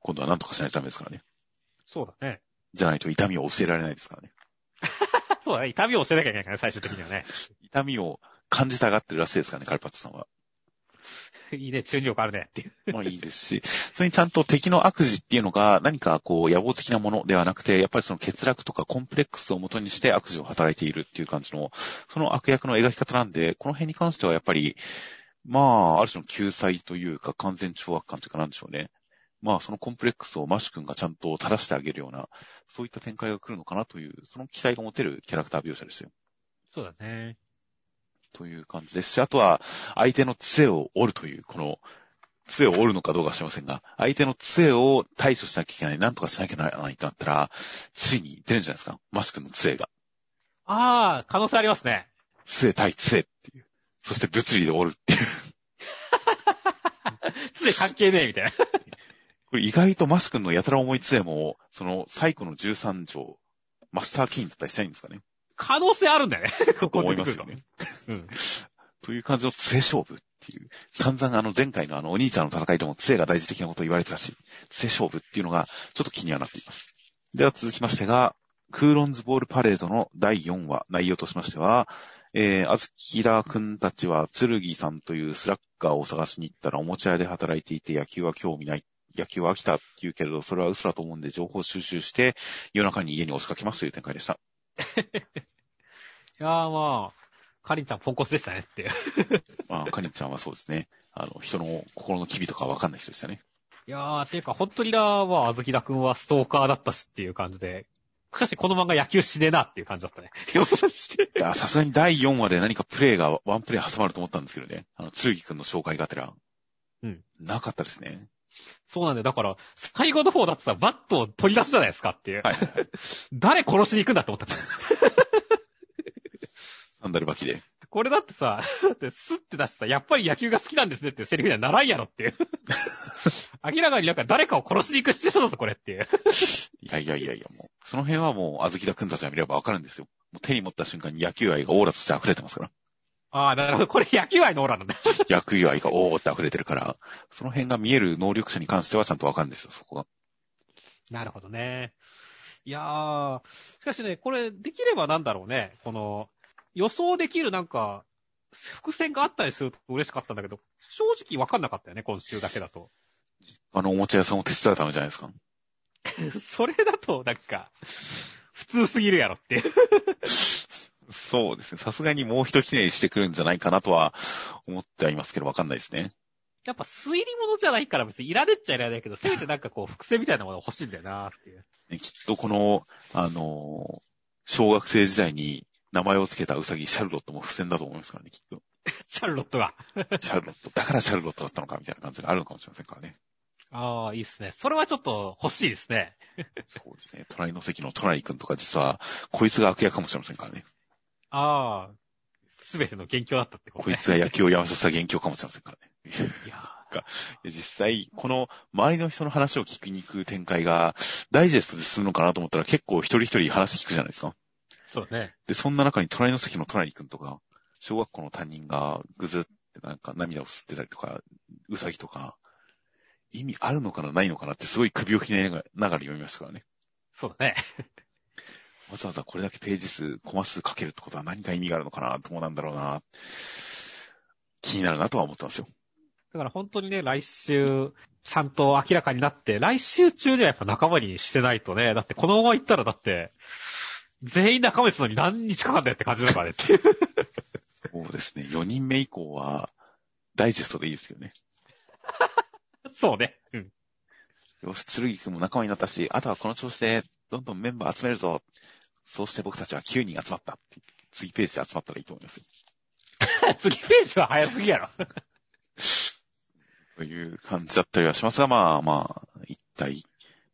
今度は何とかしないとダメですからね。そうだね。じゃないと痛みを教えられないですからね。*laughs* そうだね。痛みを教えなきゃいけないからね、最終的にはね。*laughs* 痛みを感じたがってるらしいですからね、カルパッチョさんは。いいね、注入力あるねっていう。まあいいですし、それにちゃんと敵の悪事っていうのが何かこう野望的なものではなくて、やっぱりその欠落とかコンプレックスを元にして悪事を働いているっていう感じの、その悪役の描き方なんで、この辺に関してはやっぱり、まあ、ある種の救済というか完全懲悪感というかなんでしょうね。まあ、そのコンプレックスをマッシュ君がちゃんと正してあげるような、そういった展開が来るのかなという、その期待が持てるキャラクター描写ですよ。そうだね。という感じですし、あとは、相手の杖を折るという、この、杖を折るのかどうかは知りませんが、相手の杖を対処しなきゃいけない、なんとかしなきゃならないとなったら、ついに出るんじゃないですか？マスクの杖が。ああ、可能性ありますね。杖対杖っていう。そして物理で折るっていう。*laughs* 常に関係ねえみたいな。これ意外とマスクのやたら重い杖も、その、最古の13条、マスターキーンだったりしたいんですかね？可能性あるんだよね。*laughs* ここ思いますよね。うん。という感じの杖勝負っていう、散々あの前回のあのお兄ちゃんの戦いでも杖が大事的なことを言われてたし、杖勝負っていうのがちょっと気にはなっています。では続きましてが、クーロンズボールパレードの第4話、内容としましては、えー、あずきだくんたちは、つるぎさんというスラッガーを探しに行ったらおもちゃ屋で働いていて野球は興味ない。野球は飽きたって言うけれど、それは嘘だと思うんで情報収集して、夜中に家に押しかけますという展開でした。*laughs* いやーまあ、かりんちゃんポンコツでしたねっていう。*laughs* まあ、かりんちゃんはそうですね。あの、人の心の機微とかわかんない人でしたね。いやー、ていうか、本当にだは、あずきだくんはストーカーだったしっていう感じで、しかしこの漫画野球しねえなっていう感じだったね。*laughs* いや、さすがに第4話で何かプレイが、ワンプレイ挟まると思ったんですけどね。あの、つるぎくんの紹介がてら。うん。なかったですね。そうなんだよ。だから、最後の方だってさ、バットを取り出すじゃないですかっていう。はい。*laughs* 誰殺しに行くんだって思った。*laughs* サンダル履きで。これだってさ、だってスッて出してさ、やっぱり野球が好きなんですねってセリフにはならんやろっていう。*laughs* 明らかになんか誰かを殺しに行くシチュエーションだぞ、これっていう。いやいやいやいや、もう、その辺はもう、あずきだくんたちが見ればわかるんですよ。手に持った瞬間に野球愛がオーラとして溢れてますから。ああ、なるほど。これ野球愛のオーラなんだ。野球愛がおーって溢れてるから、その辺が見える能力者に関してはちゃんとわかるんですよ、そこが。なるほどね。いやー、しかしね、これ、できればなんだろうね。この、予想できるなんか、伏線があったりすると嬉しかったんだけど、正直わかんなかったよね、今週だけだと。あのおもちゃ屋さんを手伝うためじゃないですか？*laughs* それだと、なんか、普通すぎるやろって。*laughs* そうですね。さすがにもう一ひねりしてくるんじゃないかなとは思ってはいますけど、わかんないですね。やっぱ推理物じゃないから別にいらねっちゃいらないけど、せめてなんかこう、伏線みたいなもの欲しいんだよなっていう。ねきっとこの、あのー小学生時代に名前を付けたウサギ、シャルロットも付箋だと思いますからね、きっと。*laughs* シャルロットが。*laughs* シャルロット。だからシャルロットだったのかみたいな感じがあるのかもしれませんからね。ああ、いいっすね。それはちょっと欲しいですね。そうですね。隣の席の隣くんとか実は、こいつが悪役かもしれませんからね。ああ、すべての元凶だったってことね。こいつが野球をやめさせた元凶かもしれませんからね。いやで実際、この周りの人の話を聞きに行く展開が、ダイジェストで進むのかなと思ったら結構一人一人話聞くじゃないですか。そうだね。で、そんな中に隣の席の隣くんとか、小学校の担任がぐずってなんか涙を吸ってたりとか、うさぎとか、意味あるのかなないのかなってすごい首をひねりながらながら読みましたからね。そうだね。わざわざこれだけページ数、コマ数かけるってことは何か意味があるのかなどうなんだろうな気になるなとは思ってますよ。だから本当にね、来週、ちゃんと明らかになって、来週中ではやっぱ仲間にしてないとね、だってこのまま行ったらだって、全員仲間にするのに何日かかんだよって感じだからね。*laughs* *laughs* そうですね。4人目以降は、ダイジェストでいいですよね。*laughs* そうね。うん。よし、剣くんも仲間になったし、あとはこの調子で、どんどんメンバー集めるぞ。そうして僕たちは9人集まったって。次ページで集まったらいいと思いますよ。*laughs* 次ページは早すぎやろ。*laughs* という感じだったりはしますが、まあまあ、一体、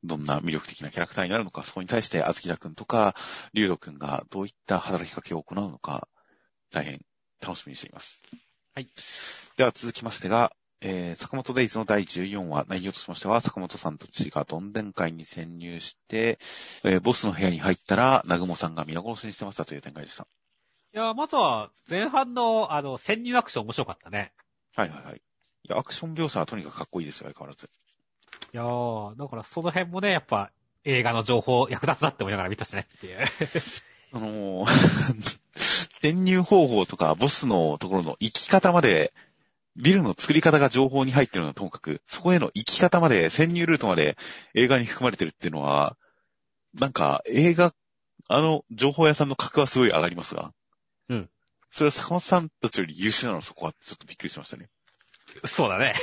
どんな魅力的なキャラクターになるのか、そこに対して、あずきだくんとか、りゅうどくんがどういった働きかけを行うのか、大変楽しみにしています。はい。では続きましてが、えー、坂本デイズの第14話、内容としましては、坂本さんたちがどんでん会に潜入して、えーボスの部屋に入ったら、南雲さんが皆殺しにしてましたという展開でした。いや、まずは、前半の、あの、潜入アクション面白かったね。はいはいはい。いや、アクション描写はとにかくかっこいいですよ、相変わらず。いやー、だからその辺もね、やっぱ、映画の情報役立つなって思いながら見たしねっていう。*laughs* あのー *laughs* 潜入方法とか、ボスのところの行き方まで、ビルの作り方が情報に入ってるのはともかく、そこへの行き方まで、潜入ルートまで映画に含まれてるっていうのは、なんか映画、あの情報屋さんの格はすごい上がりますが。うん。それは坂本さんたちより優秀なの？そこはちょっとびっくりしましたね。そうだね。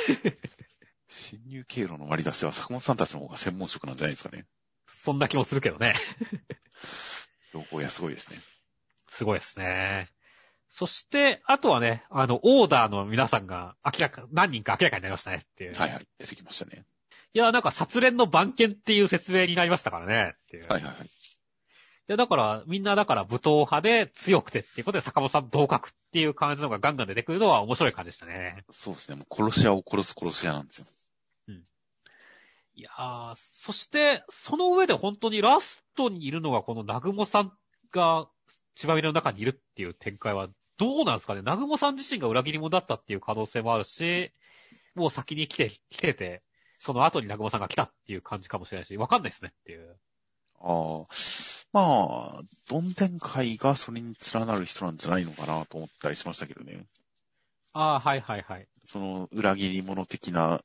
侵入経路の割り出しは坂本さんたちの方が専門職なんじゃないですかね。そんな気もするけどね。情報屋すごいですね。すごいですね。そして、あとはね、あの、オーダーの皆さんが明らか、何人か明らかになりましたねっていう。はいはい。出てきましたね。いや、なんか殺練の番犬っていう説明になりましたからねっていう。はいはいはい。いや、だから、みんなだから武闘派で強くてっていうことで坂本さん同格っていう感じのがガンガン出てくるのは面白い感じでしたね。そうですね。もう殺し屋を殺す殺し屋なんですよ。いやー、そして、その上で本当にラストにいるのがこの南雲さんが血まみれの中にいるっていう展開は、どうなんですかね？南雲さん自身が裏切り者だったっていう可能性もあるし、もう先に来て、来てて、その後に南雲さんが来たっていう感じかもしれないし、わかんないですねっていう。ああ、まあ、どんでん会がそれに連なる人なんじゃないのかなと思ったりしましたけどね。ああ、はいはいはい。その裏切り者的な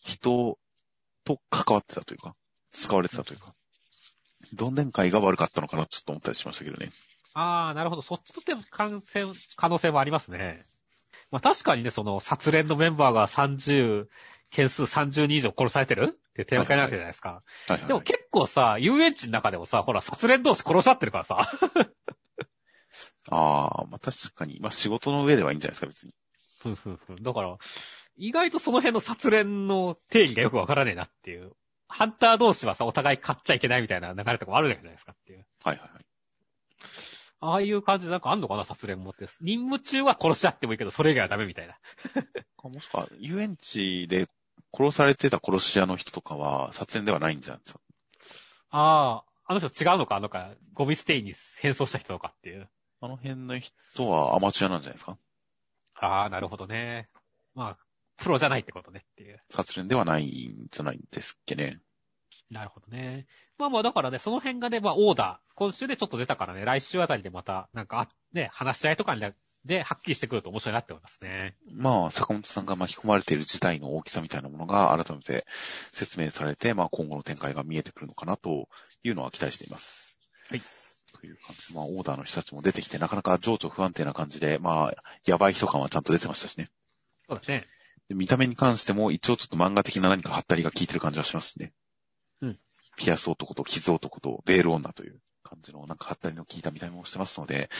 人と関わってたというか、使われてたというか、どんでん会が悪かったのかなちょっと思ったりしましたけどね。ああ、なるほど。そっちとっても可能性可能性もありますね。まあ確かにね、その、殺連のメンバーが30、件数30人以上殺されてる？って展開なわけじゃないですか。はいはい、はい。でも結構さ、遊園地の中でもさ、ほら、殺連同士殺し合ってるからさ。ああ、まあ確かに。まあ仕事の上ではいいんじゃないですか、別に。ふんふんふん。だから、意外とその辺の殺連の定義がよくわからねえなっていう。ハンター同士はさ、お互い買っちゃいけないみたいな流れとかもあるじゃないですかっていう。はいはいはい。ああいう感じでなんかあんのかな、殺連もって。任務中は殺し合ってもいいけど、それ以外はダメみたいな。もしくは、遊園地で殺されてた殺し屋の人とかは、殺人ではないんじゃないですか？ああ、あの人違うのか、あのか、ゴミ捨てに変装した人とかっていう。あの辺の人はアマチュアなんじゃないですか？ああ、なるほどね。まあ、プロじゃないってことねっていう。殺人ではないんじゃないんですっけね。なるほどね。まあまあ、だからね、その辺がね、まあ、オーダー、今週でちょっと出たからね、来週あたりでまた、なんか、ね、話し合いとかにで、はっきりしてくると面白いなって思いますね。まあ、坂本さんが巻き込まれている事態の大きさみたいなものが改めて説明されて、まあ今後の展開が見えてくるのかなというのは期待しています。はい。という感じで、まあオーダーの人たちも出てきて、なかなか情緒不安定な感じで、まあ、やばい人感はちゃんと出てましたしね。そうだね。で見た目に関しても一応ちょっと漫画的な何かハったりが効いてる感じはしますしね。うん。ピアス男と傷男とベール女という感じのなんかハったりの効いた見た目もしてますので、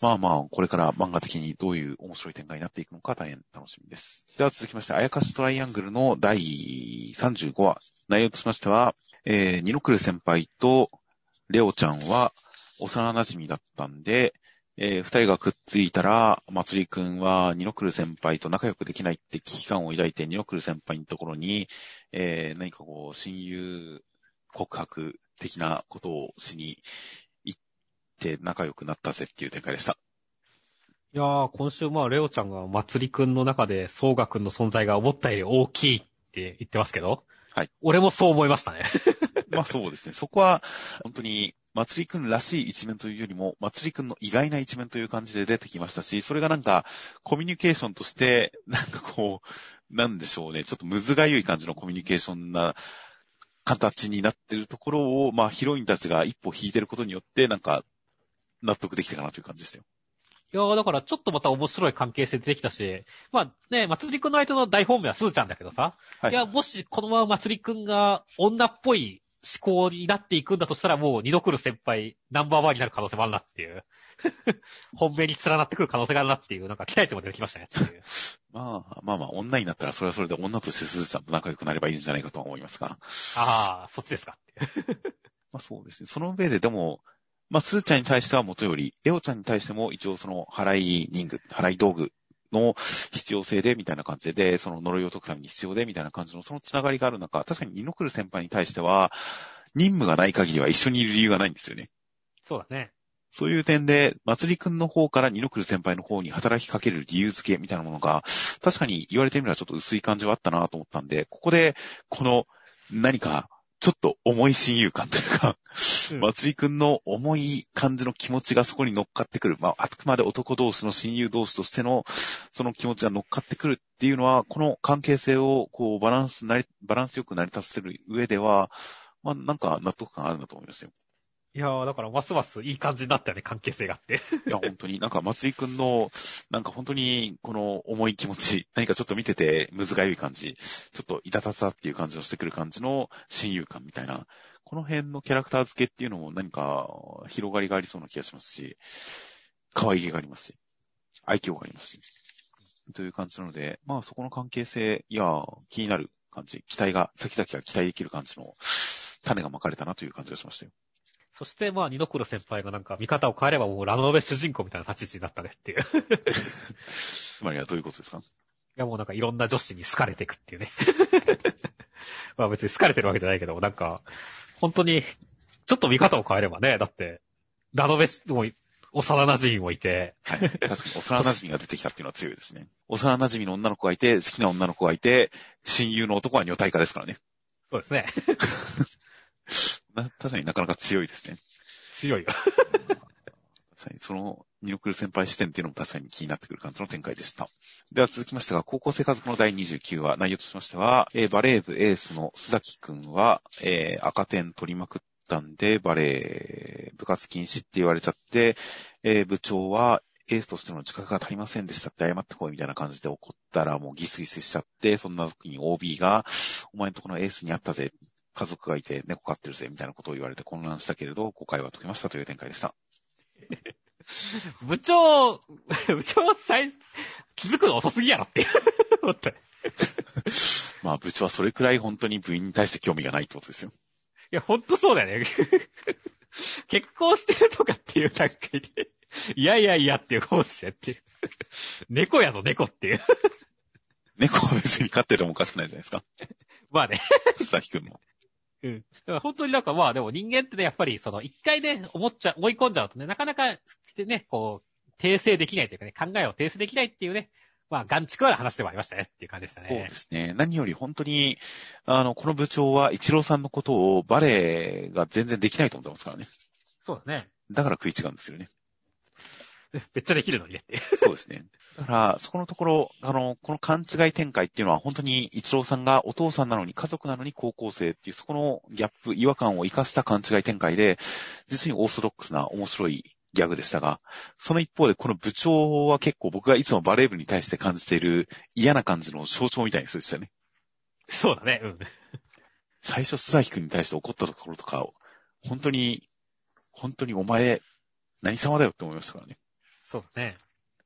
まあまあ、これから漫画的にどういう面白い展開になっていくのか大変楽しみです。では続きまして、あやかしトライアングルの第35話。内容としましては、えー、ニノクル先輩とレオちゃんは幼馴染だったんで、えー、二人がくっついたら、まつりくんは、ニノクル先輩と仲良くできないって危機感を抱いて、ニノクル先輩のところに、えー、何かこう、親友告白的なことをしに行って仲良くなったぜっていう展開でした。いやー、今週まあ、レオちゃんがまつりくんの中で、ソウガくんの存在が思ったより大きいって言ってますけど、はい。俺もそう思いましたね。*laughs* まあそうですね。そこは、本当に、まつりくんらしい一面というよりも、まつりくんの意外な一面という感じで出てきましたし、それがなんか、コミュニケーションとして、なんかこう、なんでしょうね、ちょっとむずがゆい感じのコミュニケーションな形になってるところを、まあヒロインたちが一歩引いてることによって、なんか、納得できたかなという感じでしたよ。いやー、だからちょっとまた面白い関係性出てきたし、まあね、まつりくんの相手の大本命はすずちゃんだけどさ、はいいや、もしこのまままつりくんが女っぽい思考になっていくんだとしたらもう二度来る先輩ナンバーワンになる可能性もあるなっていう。*laughs* 本命に連なってくる可能性があるなっていう、なんか期待値も出てきましたね。*laughs* まあ、まあまあ、女になったらそれはそれで女としてすずちゃんと仲良くなればいいんじゃないかとは思いますが。ああ、そっちですかって。*laughs* まあそうですね。その上ででも、まあ、すーちゃんに対しては元より、レオちゃんに対しても一応その払い人具、払い道具の必要性でみたいな感じで、その呪いを解くために必要でみたいな感じのそのつながりがある中、確かにニノクル先輩に対しては、任務がない限りは一緒にいる理由がないんですよね。そうだね。そういう点で、まつりくんの方からニノクル先輩の方に働きかける理由付けみたいなものが、確かに言われてみればちょっと薄い感じはあったなと思ったんで、ここで、この、何か、ちょっと重い親友感というか、うんまつりくんの重い感じの気持ちがそこに乗っかってくる。まあ、あくまで男同士の親友同士としての、その気持ちが乗っかってくるっていうのは、この関係性を、こう、バランスなり、バランスよく成り立たせる上では、まあ、なんか納得感あるんだと思いますよ。いやー、だからますますいい感じになったよね、関係性があって。いや、本当に、なんか、松井くんの、なんか本当に、この重い気持ち、何かちょっと見てて、むずがゆい感じ、ちょっといたたたっていう感じのしてくる感じの親友感みたいな、この辺のキャラクター付けっていうのも何か広がりがありそうな気がしますし、可愛げがありますし、愛嬌がありますし、という感じなので、まあそこの関係性、いや、気になる感じ、期待が、先々が期待できる感じの種が巻かれたなという感じがしましたよ。そして、まあ、二の黒先輩がなんか見方を変えればもうラノベ主人公みたいな立ち位置になったねっていう。いつまりはどういうことですか？や、もうなんかいろんな女子に好かれていくっていうね。*laughs* まあ別に好かれてるわけじゃないけど、なんか、本当に、ちょっと見方を変えればね、だって、ラノベ、もう、幼馴染もいて。はい。確かに幼馴染が出てきたっていうのは強いですね。*laughs* 幼馴染の女の子がいて、好きな女の子がいて、親友の男は女体化ですからね。そうですね。*laughs* な確かになかなか強いですね。強いよ。*laughs* 確かに、その、ニノクル先輩視点っていうのも確かに気になってくる感じの展開でした。では続きましてが、高校生家族の第29話、内容としましては、えーバレー部エースの須崎くんは、えー赤点取りまくったんで、バレー部活禁止って言われちゃって、えー部長は、エースとしての自覚が足りませんでしたって謝ってこいみたいな感じで怒ったらもうギスギスしちゃって、そんな時に OB が、お前のところのエースに会ったぜ、家族がいて猫飼ってるぜ、みたいなことを言われて混乱したけれど、誤解は解けましたという展開でした。*laughs* 部長、*laughs* 部長最、気づくの遅すぎやろって *laughs* 思った。いまあ部長はそれくらい本当に部員に対して興味がないってことですよ。や、ほんとそうだよね。結婚してるとかっていう段階で、いやいやいやっていう顔してっていう。猫やぞ、猫っていう。猫は別に飼っててもおかしくないじゃないですか。まあね。須崎くんも。うん。だから本当になんかまあでも人間ってね、やっぱりその一回ね、思っちゃ、思い込んじゃうとね、なかなか、ね、こう、訂正できないというかね、考えを訂正できないっていうね、まあ、眼畜ある話でもありましたねっていう感じでしたそうねで。すね。何より本当に、あの、この部長は一郎さんのことをバレエが全然できないと思ってますからね。そうだね。だから食い違うんですよね。めっちゃできるのにねって。そうですね。だから、そこのところ、あの、この勘違い展開っていうのは本当に一郎さんがお父さんなのに家族なのに高校生っていう、そこのギャップ、違和感を生かした勘違い展開で、実にオーソドックスな面白いギャグでしたが、その一方でこの部長は結構僕がいつもバレー部に対して感じている嫌な感じの象徴みたいな人でしたよね。そうだね。うん。最初、須崎くんに対して怒ったところとか、本当に、本当にお前、何様だよって思いましたからね。そうだね。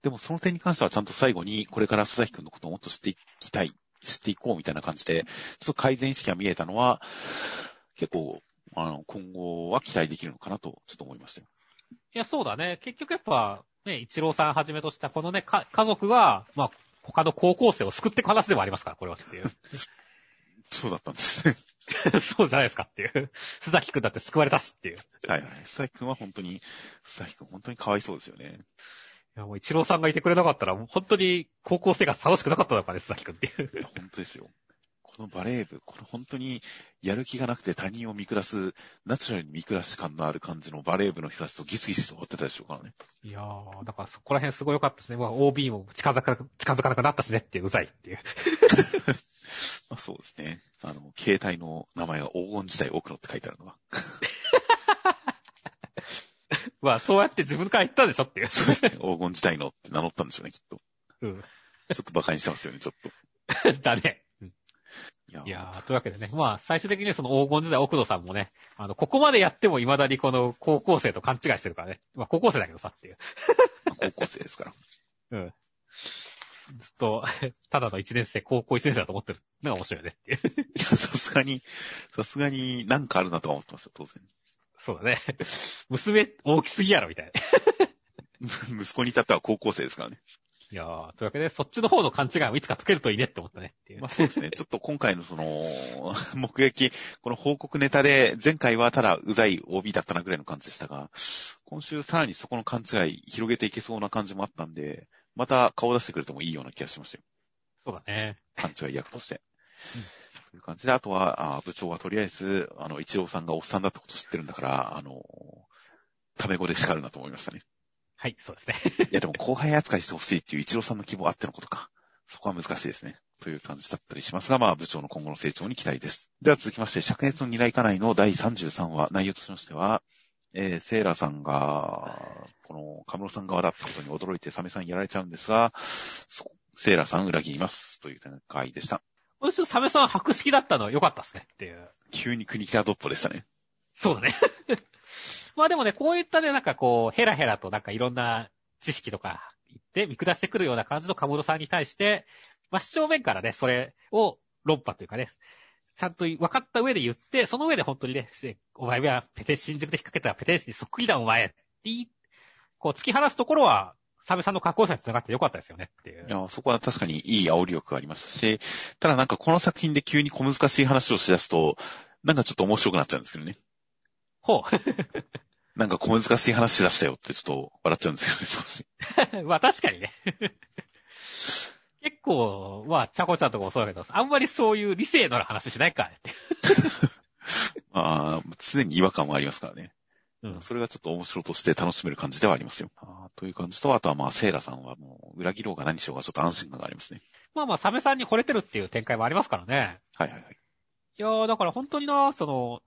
でもその点に関してはちゃんと最後に、これから須崎くんのことをもっと知っていきたい、知っていこうみたいな感じで、ちょっと改善意識が見えたのは、結構、あの、今後は期待できるのかなと、ちょっと思いましたよ。いや、そうだね。結局やっぱ、ね、一郎さんはじめとしたこのね、か家族が、まあ、他の高校生を救っていく話でもありますから、これはっていう。*laughs* そうだったんですね。*laughs* そうじゃないですかっていう。須崎くんだって救われたしっていう。いはいはい。須崎くんは本当に、須崎くん本当にかわいそうですよね。や、もう一郎さんがいてくれなかったら、もう本当に高校生活楽しくなかったのかね、須崎くんっていう。本当ですよ。このバレー部、この本当にやる気がなくて他人を見下す、ナチュラルに見下し感のある感じのバレー部の人たちとギスギスと終わってたでしょうからね。いやー、だからそこら辺すごい良かったですね。まあ、OB も近づか、*laughs* 近づかなくなったしねっていう、うざいっていう。*laughs* まあそうですね。あの、携帯の名前が黄金時代奥野って書いてあるのは。*laughs* まあ、そうやって自分から言ったんでしょっていう。そうですね。黄金時代のって名乗ったんでしょうね、きっと。うん。ちょっと馬鹿にしてますよね、ちょっと。だね。いやいやー、というわけでね、まあ、最終的にその黄金時代奥野さんもね、あの、ここまでやっても未だにこの高校生と勘違いしてるからね。まあ、高校生だけどさっていう。ま *laughs* あ高校生ですから。うん。ずっと、*laughs* ただの一年生、高校一年生だと思ってるのが面白いよねっていう。いや、さすがに、さすがになんかあるなとは思ってますよ、当然。そうだね。*laughs* 娘大きすぎやろ、みたいな。息子に至っては高校生ですからね。いやー、というわけで、そっちの方の勘違いもいつか解けるといいねって思ったねっていう。まあそうですね。*laughs* ちょっと今回のその、*laughs* 目撃、この報告ネタで、前回はただうざい OB だったなぐらいの感じでしたが、今週さらにそこの勘違い広げていけそうな感じもあったんで、また顔出してくれてもいいような気がしましたよ。そうだね。勘違い役として。という感じで、あとは、あ部長はとりあえず、あの、一郎さんがおっさんだってこと知ってるんだから、あの、タメ語で叱るなと思いましたね。はい、そうですね。いやでも後輩扱いしてほしいっていう一郎さんの希望あってのことか。そこは難しいですね。という感じだったりしますが、まあ部長の今後の成長に期待です。では続きまして、灼熱の二来家内の第33話、内容としましては、えー、セーラさんが、この、カムロさん側だったことに驚いてサメさんやられちゃうんですが、そセーラさん裏切ります。という展開でした。今週サメさん白式だったの良かったですねっていう。急に国キャドッポでしたね。そうだね。まあでもね、こういったね、なんかこう、ヘラヘラとなんかいろんな知識とか言って見下してくるような感じのカムロさんに対して、真正面からね、それを論破というかね、ちゃんと分かった上で言って、その上で本当にね、お前はペテ新宿で引っ掛けたペテン師にそっくりだお前ってこう突き放すところは、サメさんの格好さに繋がってよかったですよねっていうい。や、そこは確かにいい煽り力がありましたし、ただなんかこの作品で急に小難しい話をしだすと、なんかちょっと面白くなっちゃうんですけどね。ほう。なんか小難しい話出したよってちょっと笑っちゃうんですけどね、少し。*laughs* まあ確かにね。*laughs* 結構、まあ、ちゃこちゃんとかもそうだけど、あんまりそういう理性のある話しないからて。*laughs* まあ、常に違和感はありますからね。うん。それがちょっと面白として楽しめる感じではありますよ。あーという感じと、あとはまあ、セイラさんはもう、裏切ろうが何しようがちょっと安心感がありますね。まあまあ、サメさんに惚れてるっていう展開もありますからね。はいはいはい。いやー、だから本当にな、その、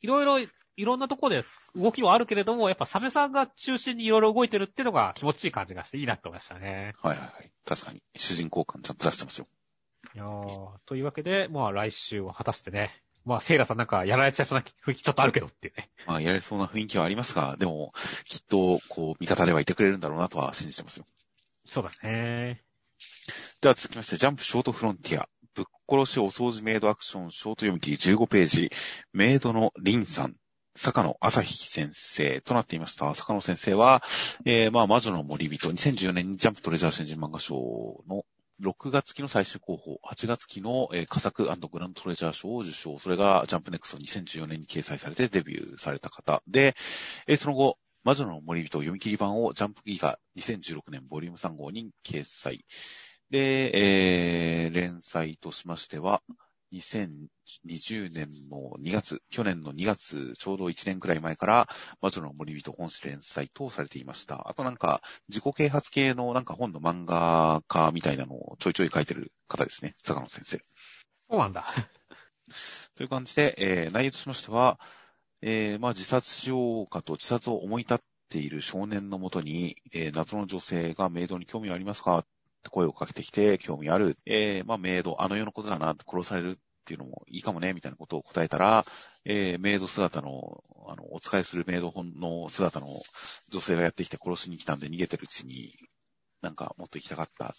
いろいろ、いろんなとこで動きはあるけれども、やっぱサメさんが中心にいろいろ動いてるっていうのが気持ちいい感じがしていいなって思いましたね。はいはいはい。確かに、主人公感ちゃんと出してますよ。いやー、というわけで、まあ来週は果たしてね、まあセイラさんなんかやられちゃいそうな雰囲気ちょっとあるけどっていうね。まあ、やれそうな雰囲気はありますが、でも、きっと、こう、味方ではいてくれるんだろうなとは信じてますよ。そうだね。では続きまして、ジャンプショートフロンティア。ぶっ殺しお掃除メイドアクションショート読み切り15ページ。メイドのリンさん。坂野朝日先生となっていました。坂野先生は、えー、まあ、魔女の森人、2014年にジャンプトレジャー新人漫画賞の6月期の最終候補、8月期の、えー、佳作グランドトレジャー賞を受賞。それがジャンプネクスト2014年に掲載されてデビューされた方で、えー、その後、魔女の森人読み切り版をジャンプギガ2016年ボリューム3号に掲載。で、えー、連載としましては、2020年の2月、去年の2月、ちょうど1年くらい前から、魔女の森人本誌連載とされていました。あとなんか、自己啓発系のなんか本の漫画家みたいなのをちょいちょい書いてる方ですね。坂野先生。そうなんだ。*laughs* という感じで、えー、内容としましては、えー、まあ自殺しようかと自殺を思い立っている少年のもとに、えー、謎の女性がメイドに興味ありますか声をかけてきて、興味ある。えー、まあメイド、あの世のことだな、殺されるっていうのもいいかもね、みたいなことを答えたら、えー、メイド姿の、あの、お使いするメイドの姿の女性がやってきて殺しに来たんで逃げてるうちに、なんかもっと行きたかった。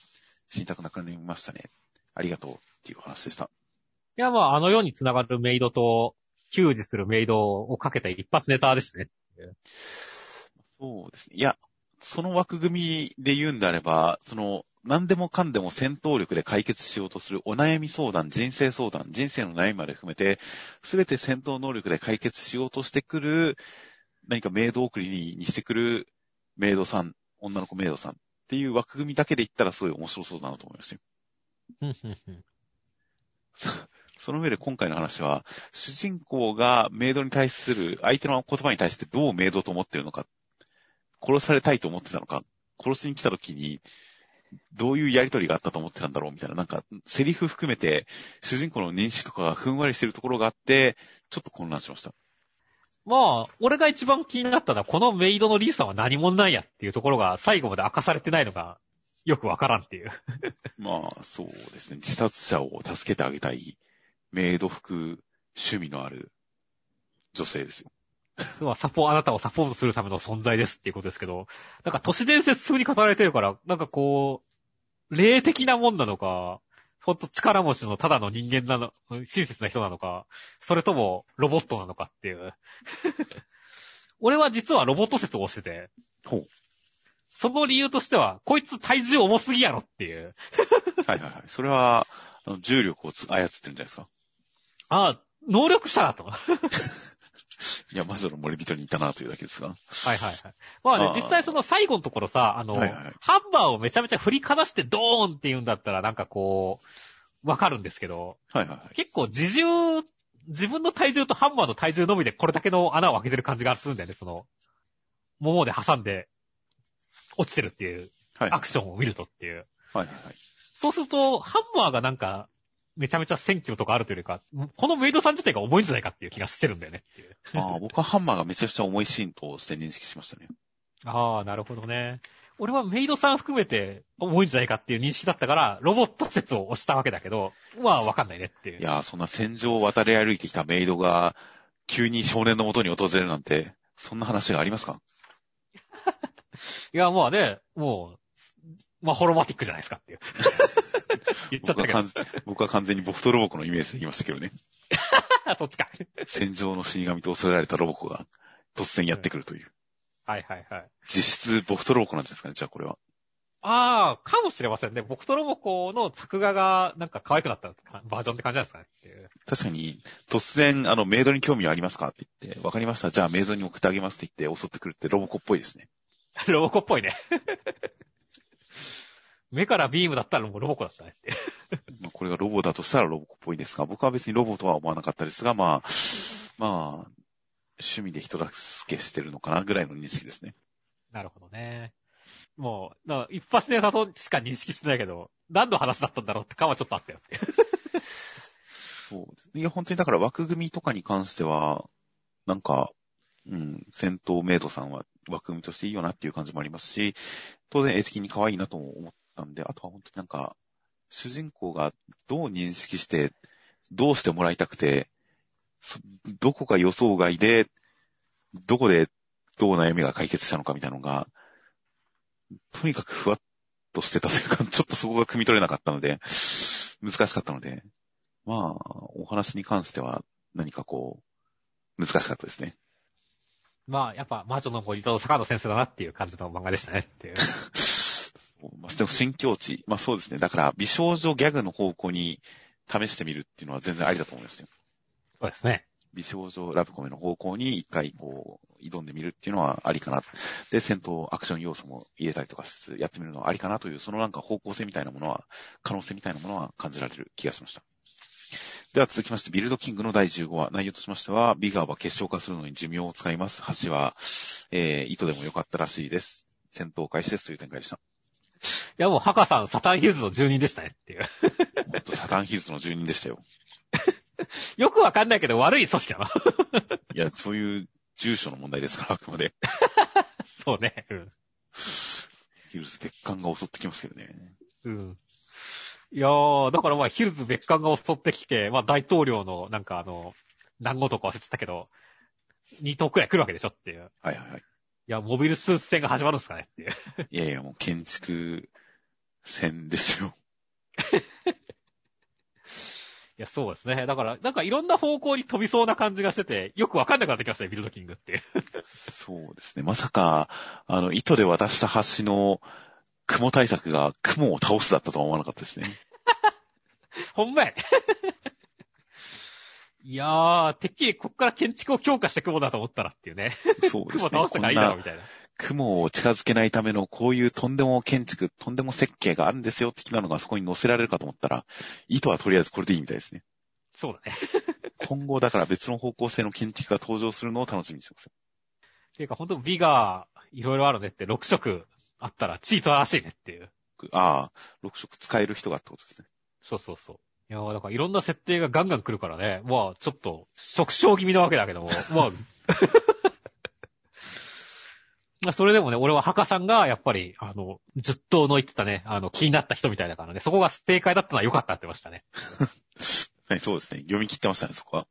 死にたくなくなりましたね。ありがとうっていう話でした。いや、まあ、あの世に繋がるメイドと、救治するメイドをかけた一発ネタですね。そうですね。いや、その枠組みで言うんであれば、その、何でもかんでも戦闘力で解決しようとするお悩み相談、人生相談、人生の悩みまで含めて、すべて戦闘能力で解決しようとしてくる、何かメイド送りにしてくるメイドさん、女の子メイドさんっていう枠組みだけで言ったらすごい面白そうだなと思いましたよ。その上で今回の話は、主人公がメイドに対する、相手の言葉に対してどうメイドと思ってるのか、殺されたいと思ってたのか、殺しに来た時に、どういうやりとりがあったと思ってたんだろうみたいな、なんか、セリフ含めて、主人公の認識とかがふんわりしてるところがあって、ちょっと混乱しました。まあ、俺が一番気になったのは、このメイドのリーさんは何者なんやっていうところが最後まで明かされてないのが、よくわからんっていう。*laughs* *laughs* まあ、そうですね。自殺者を助けてあげたい、メイド服趣味のある女性ですよ。*laughs* まあ、サポ、あなたをサポートするための存在ですっていうことですけど、なんか都市伝説風に語られてるから、なんかこう、霊的なもんなのか、ほんと力持ちのただの人間なの、親切な人なのか、それともロボットなのかっていう。*laughs* 俺は実はロボット説を推してて、ほう。その理由としては、こいつ体重重すぎやろっていう。*laughs* はいはいはい。それは、重力をつ操ってるんじゃないですか？ああ、能力者だと。いや、魔女の森人にいたなというだけですが。はいはいはい。まあねあ、ー実際その最後のところさ、あの、はいはいハンマーをめちゃめちゃ振りかざしてドーンって言うんだったらなんかこう、わかるんですけど、はいはいはい。結構自重、自分の体重とハンマーの体重のみでこれだけの穴を開けてる感じがするんだよね、その、桃で挟んで、落ちてるっていう、はいアクションを見るとっていう。はいはいはい。そうすると、ハンマーがなんか、めちゃめちゃ1000キロとかあるというよりか、このメイドさん自体が重いんじゃないかっていう気がしてるんだよねっていう。ああ、僕はハンマーがめちゃくちゃ重いシーンとして認識しましたね。ああ、なるほどね。俺はメイドさん含めて重いんじゃないかっていう認識だったから、ロボット説を押したわけだけど、まあわかんないねっていう。いやー、そんな戦場を渡り歩いてきたメイドが、急に少年の元に訪れるなんて、そんな話がありますか？*laughs* いや、まあね、もう、まあホロマティックじゃないですかっていう。*laughs* 言っちゃったけど。僕は完全僕は完全にボクトロボコのイメージで言いましたけどね。*laughs* そっちか。戦場の死神と恐れられたロボコが突然やってくるという。はいはいはい。実質ボクトロボコなんじゃないですかね、じゃあこれは。ああ、かもしれませんね。僕とロボコの作画がなんか可愛くなったバージョンって感じなんですかね。確かに、突然、あの、メイドに興味ありますかって言って、わかりました。じゃあメイドに送ってあげますって言って襲ってくるってロボコっぽいですね。*laughs* ロボコっぽいね。目からビームだったらもうロボコだったねって。ま *laughs* あこれがロボだとしたらロボコっぽいですが、僕は別にロボとは思わなかったですが、まあ、まあ、趣味で人助けしてるのかなぐらいの認識ですね。なるほどね。もう、だから一発ネタとしか認識してないけど、何の話だったんだろうって感はちょっとあったよって。そう。いや、本当にだから枠組みとかに関しては、なんか、うん、戦闘メイドさんは枠組みとしていいよなっていう感じもありますし、当然絵的に可愛いなとも思ったんで、あとは本当になんか、主人公がどう認識して、どうしてもらいたくて、そどこが予想外で、どこでどう悩みが解決したのかみたいなのが、とにかくふわっとしてたというか、ちょっとそこが汲み取れなかったので、難しかったので、まあ、お話に関しては何かこう、難しかったですね。まあ、やっぱ魔女の森と坂野先生だなっていう感じの漫画でしたねっていう。*laughs* まあ、でも新境地。まあそうですね。だから、美少女ギャグの方向に試してみるっていうのは全然ありだと思いますよ。そうですね。美少女ラブコメの方向に一回こう、挑んでみるっていうのはありかな。で、戦闘アクション要素も入れたりとかしつつやってみるのはありかなという、そのなんか方向性みたいなものは、可能性みたいなものは感じられる気がしました。では続きまして、ビルドキングの第15話、内容としましては、ビガーは結晶化するのに寿命を使います。橋は、えー、糸でも良かったらしいです。戦闘開始ですという展開でした。いやもう、ハカさん、サタンヒルズの住人でしたねっていう。ほんとサタンヒルズの住人でしたよ。*laughs* よくわかんないけど悪い組織だな。いや、そういう住所の問題ですから、あくまで。*laughs* そうね。うん。ヒルズ別館が襲ってきますけどね。うん。いやー、だからまあ、ヒルズ別館が襲ってきて、まあ、大統領の、なんかあの、何号とか忘れてたけど、2頭くらい来るわけでしょっていう。はいはいはい。いや、モビルスーツ戦が始まるんですかねっていう。いやいや、もう建築戦ですよ。*laughs* いや、そうですね。だから、なんかいろんな方向に飛びそうな感じがしてて、よくわかんなくなってきましたね、ビルドキングって。そうですね。まさか、あの、糸で渡した橋の雲対策が雲を倒すだったとは思わなかったですね。*laughs* ほんまやね。いやー、てっきりこっから建築を強化して雲だと思ったらっていうね。そうですね。雲倒したからいいだろ、こんなみたいな。雲を近づけないためのこういうとんでも建築、とんでも設計があるんですよ的なのがそこに載せられるかと思ったら、糸はとりあえずこれでいいみたいですね。そうだね。今後だから別の方向性の建築が登場するのを楽しみにしてます。っていうか、ほんと美がいろいろあるねって、6色あったらチートらしいねっていう。ああ、6色使える人がってことですね。そうそうそう。いやー、だからいろんな設定がガンガン来るからね。まあ、ちょっと、触傷気味なわけだけども。まあ、*laughs* まあ、それでもね、俺はハカさんが、やっぱり、あの、10頭の言ってたね、あの、気になった人みたいだからね、そこが正解だったのは良かったって言ってましたね。はい、そうですね。読み切ってましたね、そこは。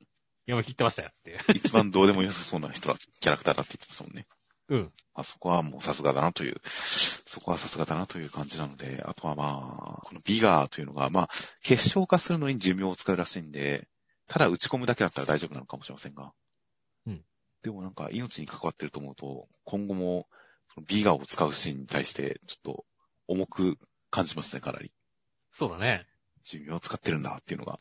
読み切ってましたよっていう。一番どうでも良さそうな人だ、キャラクターだって言ってましたもんね。うん。あそこはもうさすがだなという、そこはさすがだなという感じなので、あとはまあ、このビガーというのが、まあ、結晶化するのに寿命を使うらしいんで、ただ打ち込むだけだったら大丈夫なのかもしれませんが。うん。でもなんか命に関わってると思うと、今後も、そのビガーを使うシーンに対して、ちょっと重く感じますね、かなり。そうだね。寿命を使ってるんだっていうのが、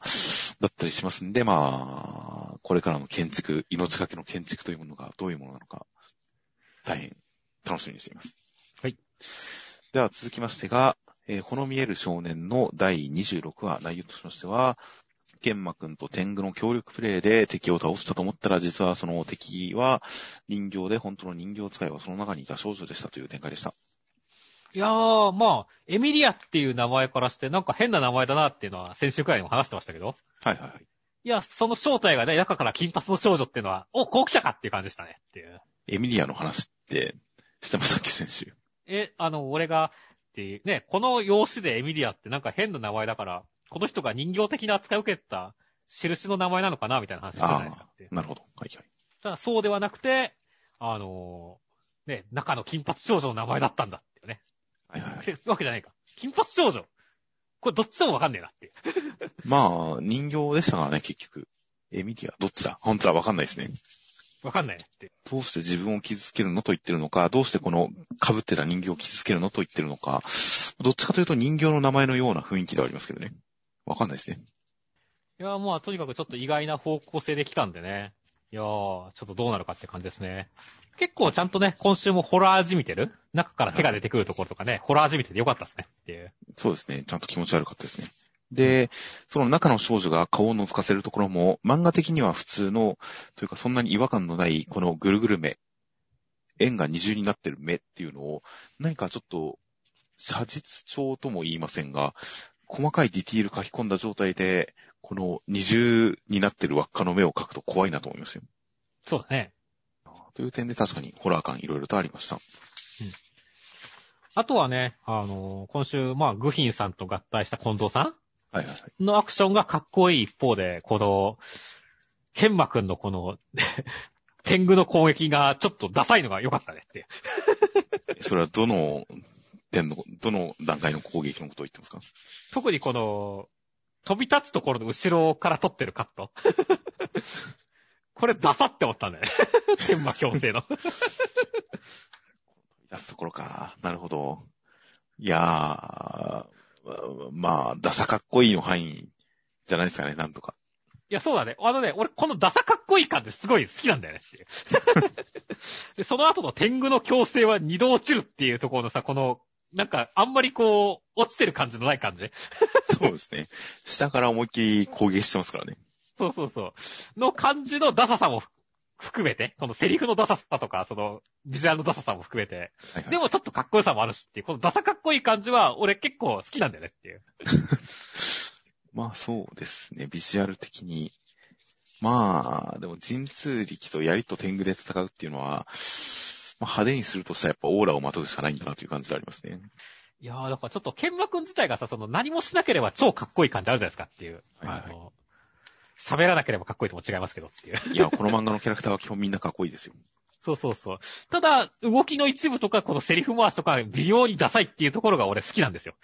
だったりしますんで、まあ、これからの建築、命がけの建築というものがどういうものなのか、大変楽しみにしています。はい。では続きましてが、えー、この見える少年の第26話、内容としましては、玄馬くんと天狗の協力プレイで敵を倒したと思ったら、実はその敵は人形で、本当の人形使いはその中にいた少女でしたという展開でした。いやー、まあ、エミリアっていう名前からして、なんか変な名前だなっていうのは先週くらいにも話してましたけど。はいはいはい。いや、その正体がね、中から金髪の少女っていうのは、お、こう来たかっていう感じでしたねっていう。エミリアの話って、ましたっけ、先週。え、あの、俺が、っていう、ね、この用紙でエミリアってなんか変な名前だから、この人が人形的な扱いを受けた印の名前なのかなみたいな話じゃないですかって。なるほど。はいはい。ただそうではなくて、あのーね、中の金髪少女の名前だったんだってね。はいはいはい。わけじゃないか。金髪少女。これどっちでもわかんねえなって。*laughs* まあ、人形でしたからね、結局。エミリア、どっちだ？本当はわかんないですね。わかんないねって。どうして自分を傷つけるのと言ってるのか、どうしてこの被ってた人形を傷つけるのと言ってるのか、どっちかというと人形の名前のような雰囲気ではありますけどね。わかんないですね。いや、まあ、とにかくちょっと意外な方向性で来たんでね。いやー、ちょっとどうなるかって感じですね。結構ちゃんとね、今週もホラーじみてる？中から手が出てくるところとかね、ホラーじみててよかったですねっていう。そうですね。ちゃんと気持ち悪かったですね。で、その中の少女が顔を覗かせるところも、漫画的には普通の、というかそんなに違和感のない、このぐるぐる目、円が二重になってる目っていうのを、何かちょっと、写実調とも言いませんが、細かいディティール書き込んだ状態で、この二重になってる輪っかの目を描くと怖いなと思いますよ。そうだね。という点で確かにホラー感いろいろとありました。あとはね、あのー今週、まあ、グヒンさんと合体した近藤さはいはいはい。んのアクションがかっこいい一方で、この、ケンマくんのこの、天狗の攻撃がちょっとダサいのが良かったねって。*laughs* それはどの点の、どの段階の攻撃のことを言ってますか？特にこの、飛び立つところの後ろから撮ってるカット。*laughs* これダサって思ったんだよね。*laughs* 天馬強制の。出すところか。なるほど。いやー、まあ、ダサかっこいいの範囲じゃないですかね、なんとか。いや、そうだね。あのね、俺このダサかっこいい感じすごい好きなんだよねっていう。*laughs* で、その後の天狗の強制は二度落ちるっていうところのさ、この、なんか、あんまりこう、落ちてる感じのない感じ。そうですね。下から思いっきり攻撃してますからね。そうそうそう。の感じのダサさも含めて、このセリフのダサさとか、その、ビジュアルのダサさも含めて、はいはいでもちょっとかっこよさもあるしっていう、このダサかっこいい感じは、俺結構好きなんだよねっていう。*laughs* まあそうですね、ビジュアル的に。まあ、でも神通力と槍と天狗で戦うっていうのは、まあ、派手にするとしたらやっぱオーラをまとうしかないんだなという感じでありますね。いやー、だからちょっと、ケンマくん自体がさ、その何もしなければ超かっこいい感じあるじゃないですかっていう。はいはいあの、喋らなければかっこいいとも違いますけどっていう。いや、この漫画のキャラクターは基本みんなかっこいいですよ。そうそうそう。ただ、動きの一部とか、このセリフ回しとか、微妙にダサいっていうところが俺好きなんですよ。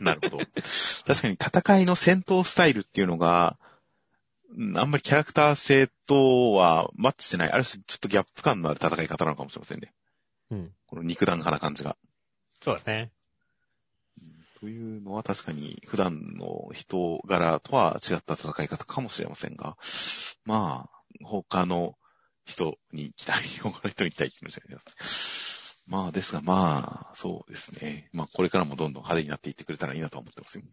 なるほど。確かに戦いの戦闘スタイルっていうのが、うんあんまりキャラクター性とはマッチしてない。ある種ちょっとギャップ感のある戦い方なのかもしれませんね。うん。この肉弾派な感じが。そうだね。というのは確かに普段の人柄とは違った戦い方かもしれませんが、まあ、他の人に期待、他の人に期待って言うんじゃないですまあ、ですがまあ、そうですね。まあ、これからもどんどん派手になっていってくれたらいいなと思ってますよ。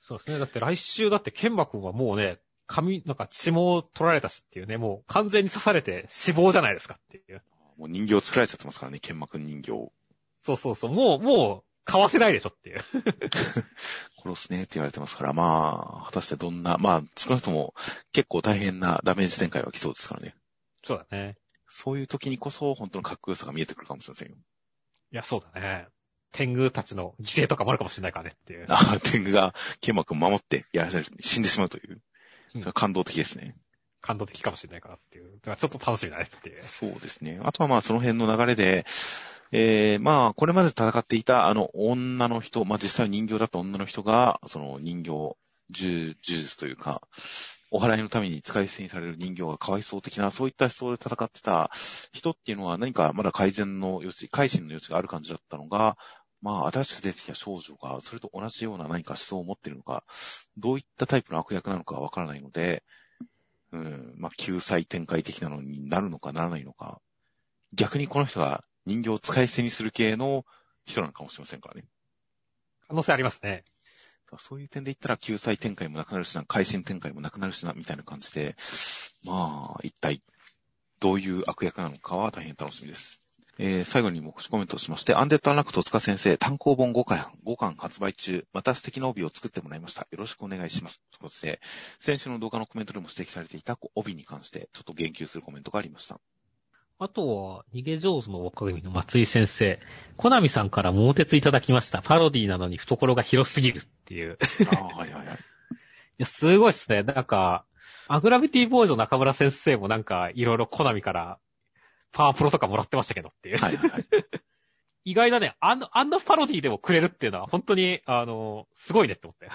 そうですね。だって来週だってケンマくんはもうね、髪、なんか血も取られたしっていうね、もう完全に刺されて死亡じゃないですかっていう。もう人形作られちゃってますからね、剣幕人形を。そうそうそう。もう、もう、買わせないでしょっていう。*laughs* 殺すねって言われてますから、まあ、果たしてどんな、まあ、少なくとも結構大変なダメージ展開は来そうですからね。そうだね。そういう時にこそ本当のかっこよさが見えてくるかもしれませんよ。いや、そうだね。天狗たちの犠牲とかもあるかもしれないからねっていう。ああ、天狗が剣幕を守ってやらせる、死んでしまうという。うんそれは感動的ですね。感動的かもしれないからっていう。だからちょっと楽しみだねっていう。そうですね。あとはまあその辺の流れで、えー、まあこれまで戦っていたあの女の人、まあ実際人形だった女の人が、その人形、呪呪術というか、お払いのために使い捨てにされる人形がかわいそう的な、そういった思想で戦ってた人っていうのは何かまだ改善の余地、改心の余地がある感じだったのが、まあ新しく出てきた少女が、それと同じような何か思想を持っているのか、どういったタイプの悪役なのかわからないので、うん、まあ救済展開的なのになるのかならないのか、逆にこの人が人形を使い捨てにする系の人なのかもしれませんからね。可能性ありますね。そういう点で言ったら救済展開もなくなるしな、改心展開もなくなるしな、みたいな感じで、まあ、一体、どういう悪役なのかは大変楽しみです。えー最後に目視コメントをしまして、アンデッドアンラック戸塚先生、単行本5巻、5巻発売中、また素敵な帯を作ってもらいました。よろしくお願いします。ということで、先週の動画のコメントでも指摘されていた帯に関して、ちょっと言及するコメントがありました。あとは、逃げ上手の若組の松井先生。コナミさんから桃鉄いただきました。パロディなのに懐が広すぎるっていう。いああ、はいはいはい。*laughs* や、すごいっすね。なんか、アグラビティボーイズの中村先生もなんか、いろいろコナミから、パワープロとかもらってましたけどっていう。はいはいはい。*laughs* 意外だね。あの、あんなパロディでもくれるっていうのは、本当に、あの、すごいねって思ったよ。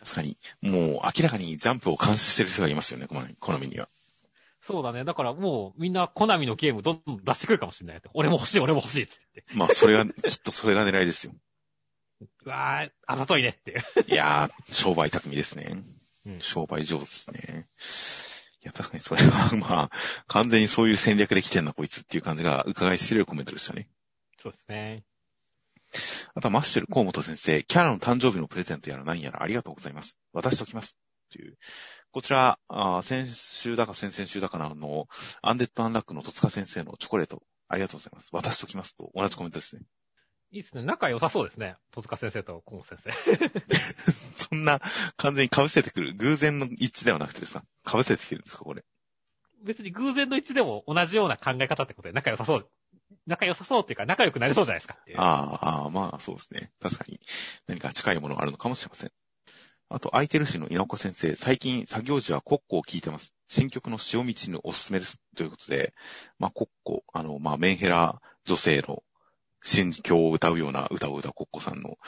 確かに、もう明らかにジャンプを監視してる人がいますよね、この好みには。そうだね。だからもうみんなコナミのゲームどんどん出してくるかもしれない。俺も欲しい、俺も欲しいっつって。まあ、それが、きっとそれが狙いですよ。うわー、あざといねっていう。いやー、商売巧みですね。うん商売上手ですね。いや、確かにそれは、まあ、完全にそういう戦略で来てんな、こいつっていう感じが伺い知れるコメントでしたね。そうですね。あとはマッシュル、河本先生、キャラの誕生日のプレゼントやら何やらありがとうございます。渡しておきます。という。こちら、先週だか先々週だかなの、アンデッドアンラックの戸塚先生のチョコレート、ありがとうございます。渡しておきますと、同じコメントですね。いいですね。仲良さそうですね。戸塚先生と河本先生。*laughs* そんな、完全に被せてくる、偶然の一致ではなくてですか？被せてきてるんですか、これ？別に偶然の一致でも同じような考え方ってことで仲良さそう。仲良さそうっていうか仲良くなりそうじゃないですかああ、まあそうですね。確かに何か近いものがあるのかもしれません。あと、空いてるしの稲岡先生、最近作業時はコッコを聞いてます。新曲の潮道におすすめです。ということで、まあコッコ、あの、まあメンヘラ女性の新境を歌うような歌を歌うコッコさんの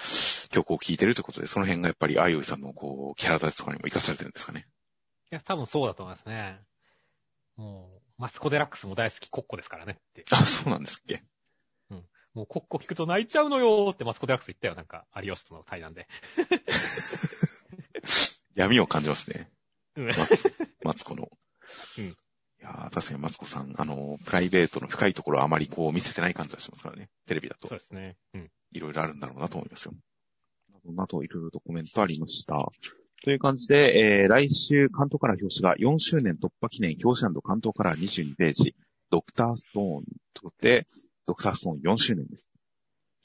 曲を聴いてるということで、その辺がやっぱりアイオイさんのこう、キャラ立ちとかにも活かされてるんですかね。いや、多分そうだと思いますね。もう、マツコデラックスも大好きコッコですからねって。あ、そうなんですっけ。もうコッコ聞くと泣いちゃうのよーってマツコデラックス言ったよ。なんか、有吉との対談で。*laughs* 闇を感じますね。うん *laughs* マツコの。うんいやー確かにマツコさん、あの、プライベートの深いところはあまりこう見せてない感じがしますからね。テレビだとそう。ですね。うん。いろいろあるんだろうなと思いますよ。などなどいろいろとコメントありました。という感じで、えー、来週関東カラー表紙が4周年突破記念表紙関東カラー22ページ、ドクターストーンということで、ドクターストーン4周年です。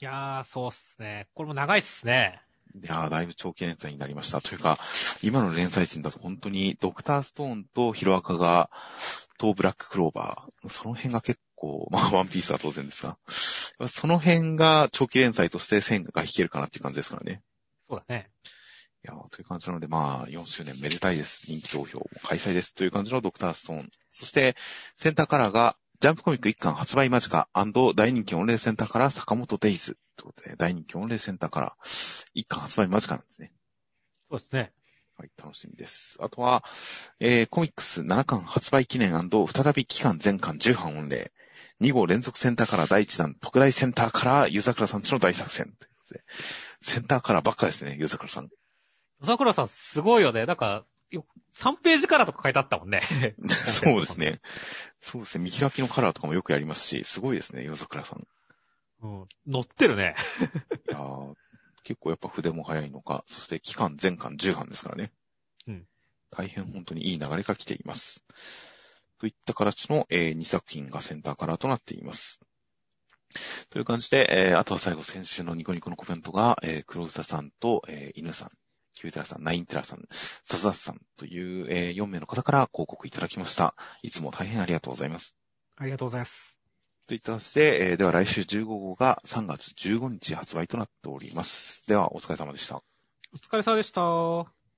いやー、そうっすね。これも長いっすね。いやー、だいぶ長期連載になりました。というか、今の連載陣だと本当にドクターストーンとヒロアカが、とブラッククローバー、その辺が結構、*laughs* まあワンピースは当然ですが、その辺が長期連載として線が引けるかなっていう感じですからね。そうだね。いやー、という感じなので、まあ、4周年めでたいです。人気投票開催です。という感じのドクターストーン。そして、センターカラーが、ジャンプコミック1巻発売間近大人気御礼センターカラー坂本デイズ。ということで、大人気御礼センターカラー1巻発売間近なんですね。そうですね。はい、楽しみです。あとは、えー、コミックス7巻発売記念再び期間全巻10版御礼。2号連続センターカラー第1弾特大センターカラー湯桜さんちの大作戦。ということで、センターカラーばっかですね、湯桜さん。桜さんすごいよね。なんか、よ3ページカラーとか書いてあったもんね。*laughs* そうですね。そうですね。見開きのカラーとかもよくやりますし、すごいですね、夜桜さん。いうん。乗ってるね。*laughs* やー結構やっぱ筆も早いのか、そして期間全巻10版ですからね。うん。大変本当にいい流れが来ています。といった形の、え2作品がセンターカラーとなっています。という感じで、えーあとは最後先週のニコニコのコメントが、えー黒草さんと、えー犬さん、キューテラさん、ナインテラさん、サザスさんという、え4名の方から広告いただきました。いつも大変ありがとうございます。ありがとうございます。といった形で、えーでは来週15号が3月15日発売となっております。では、お疲れ様でした。お疲れ様でした。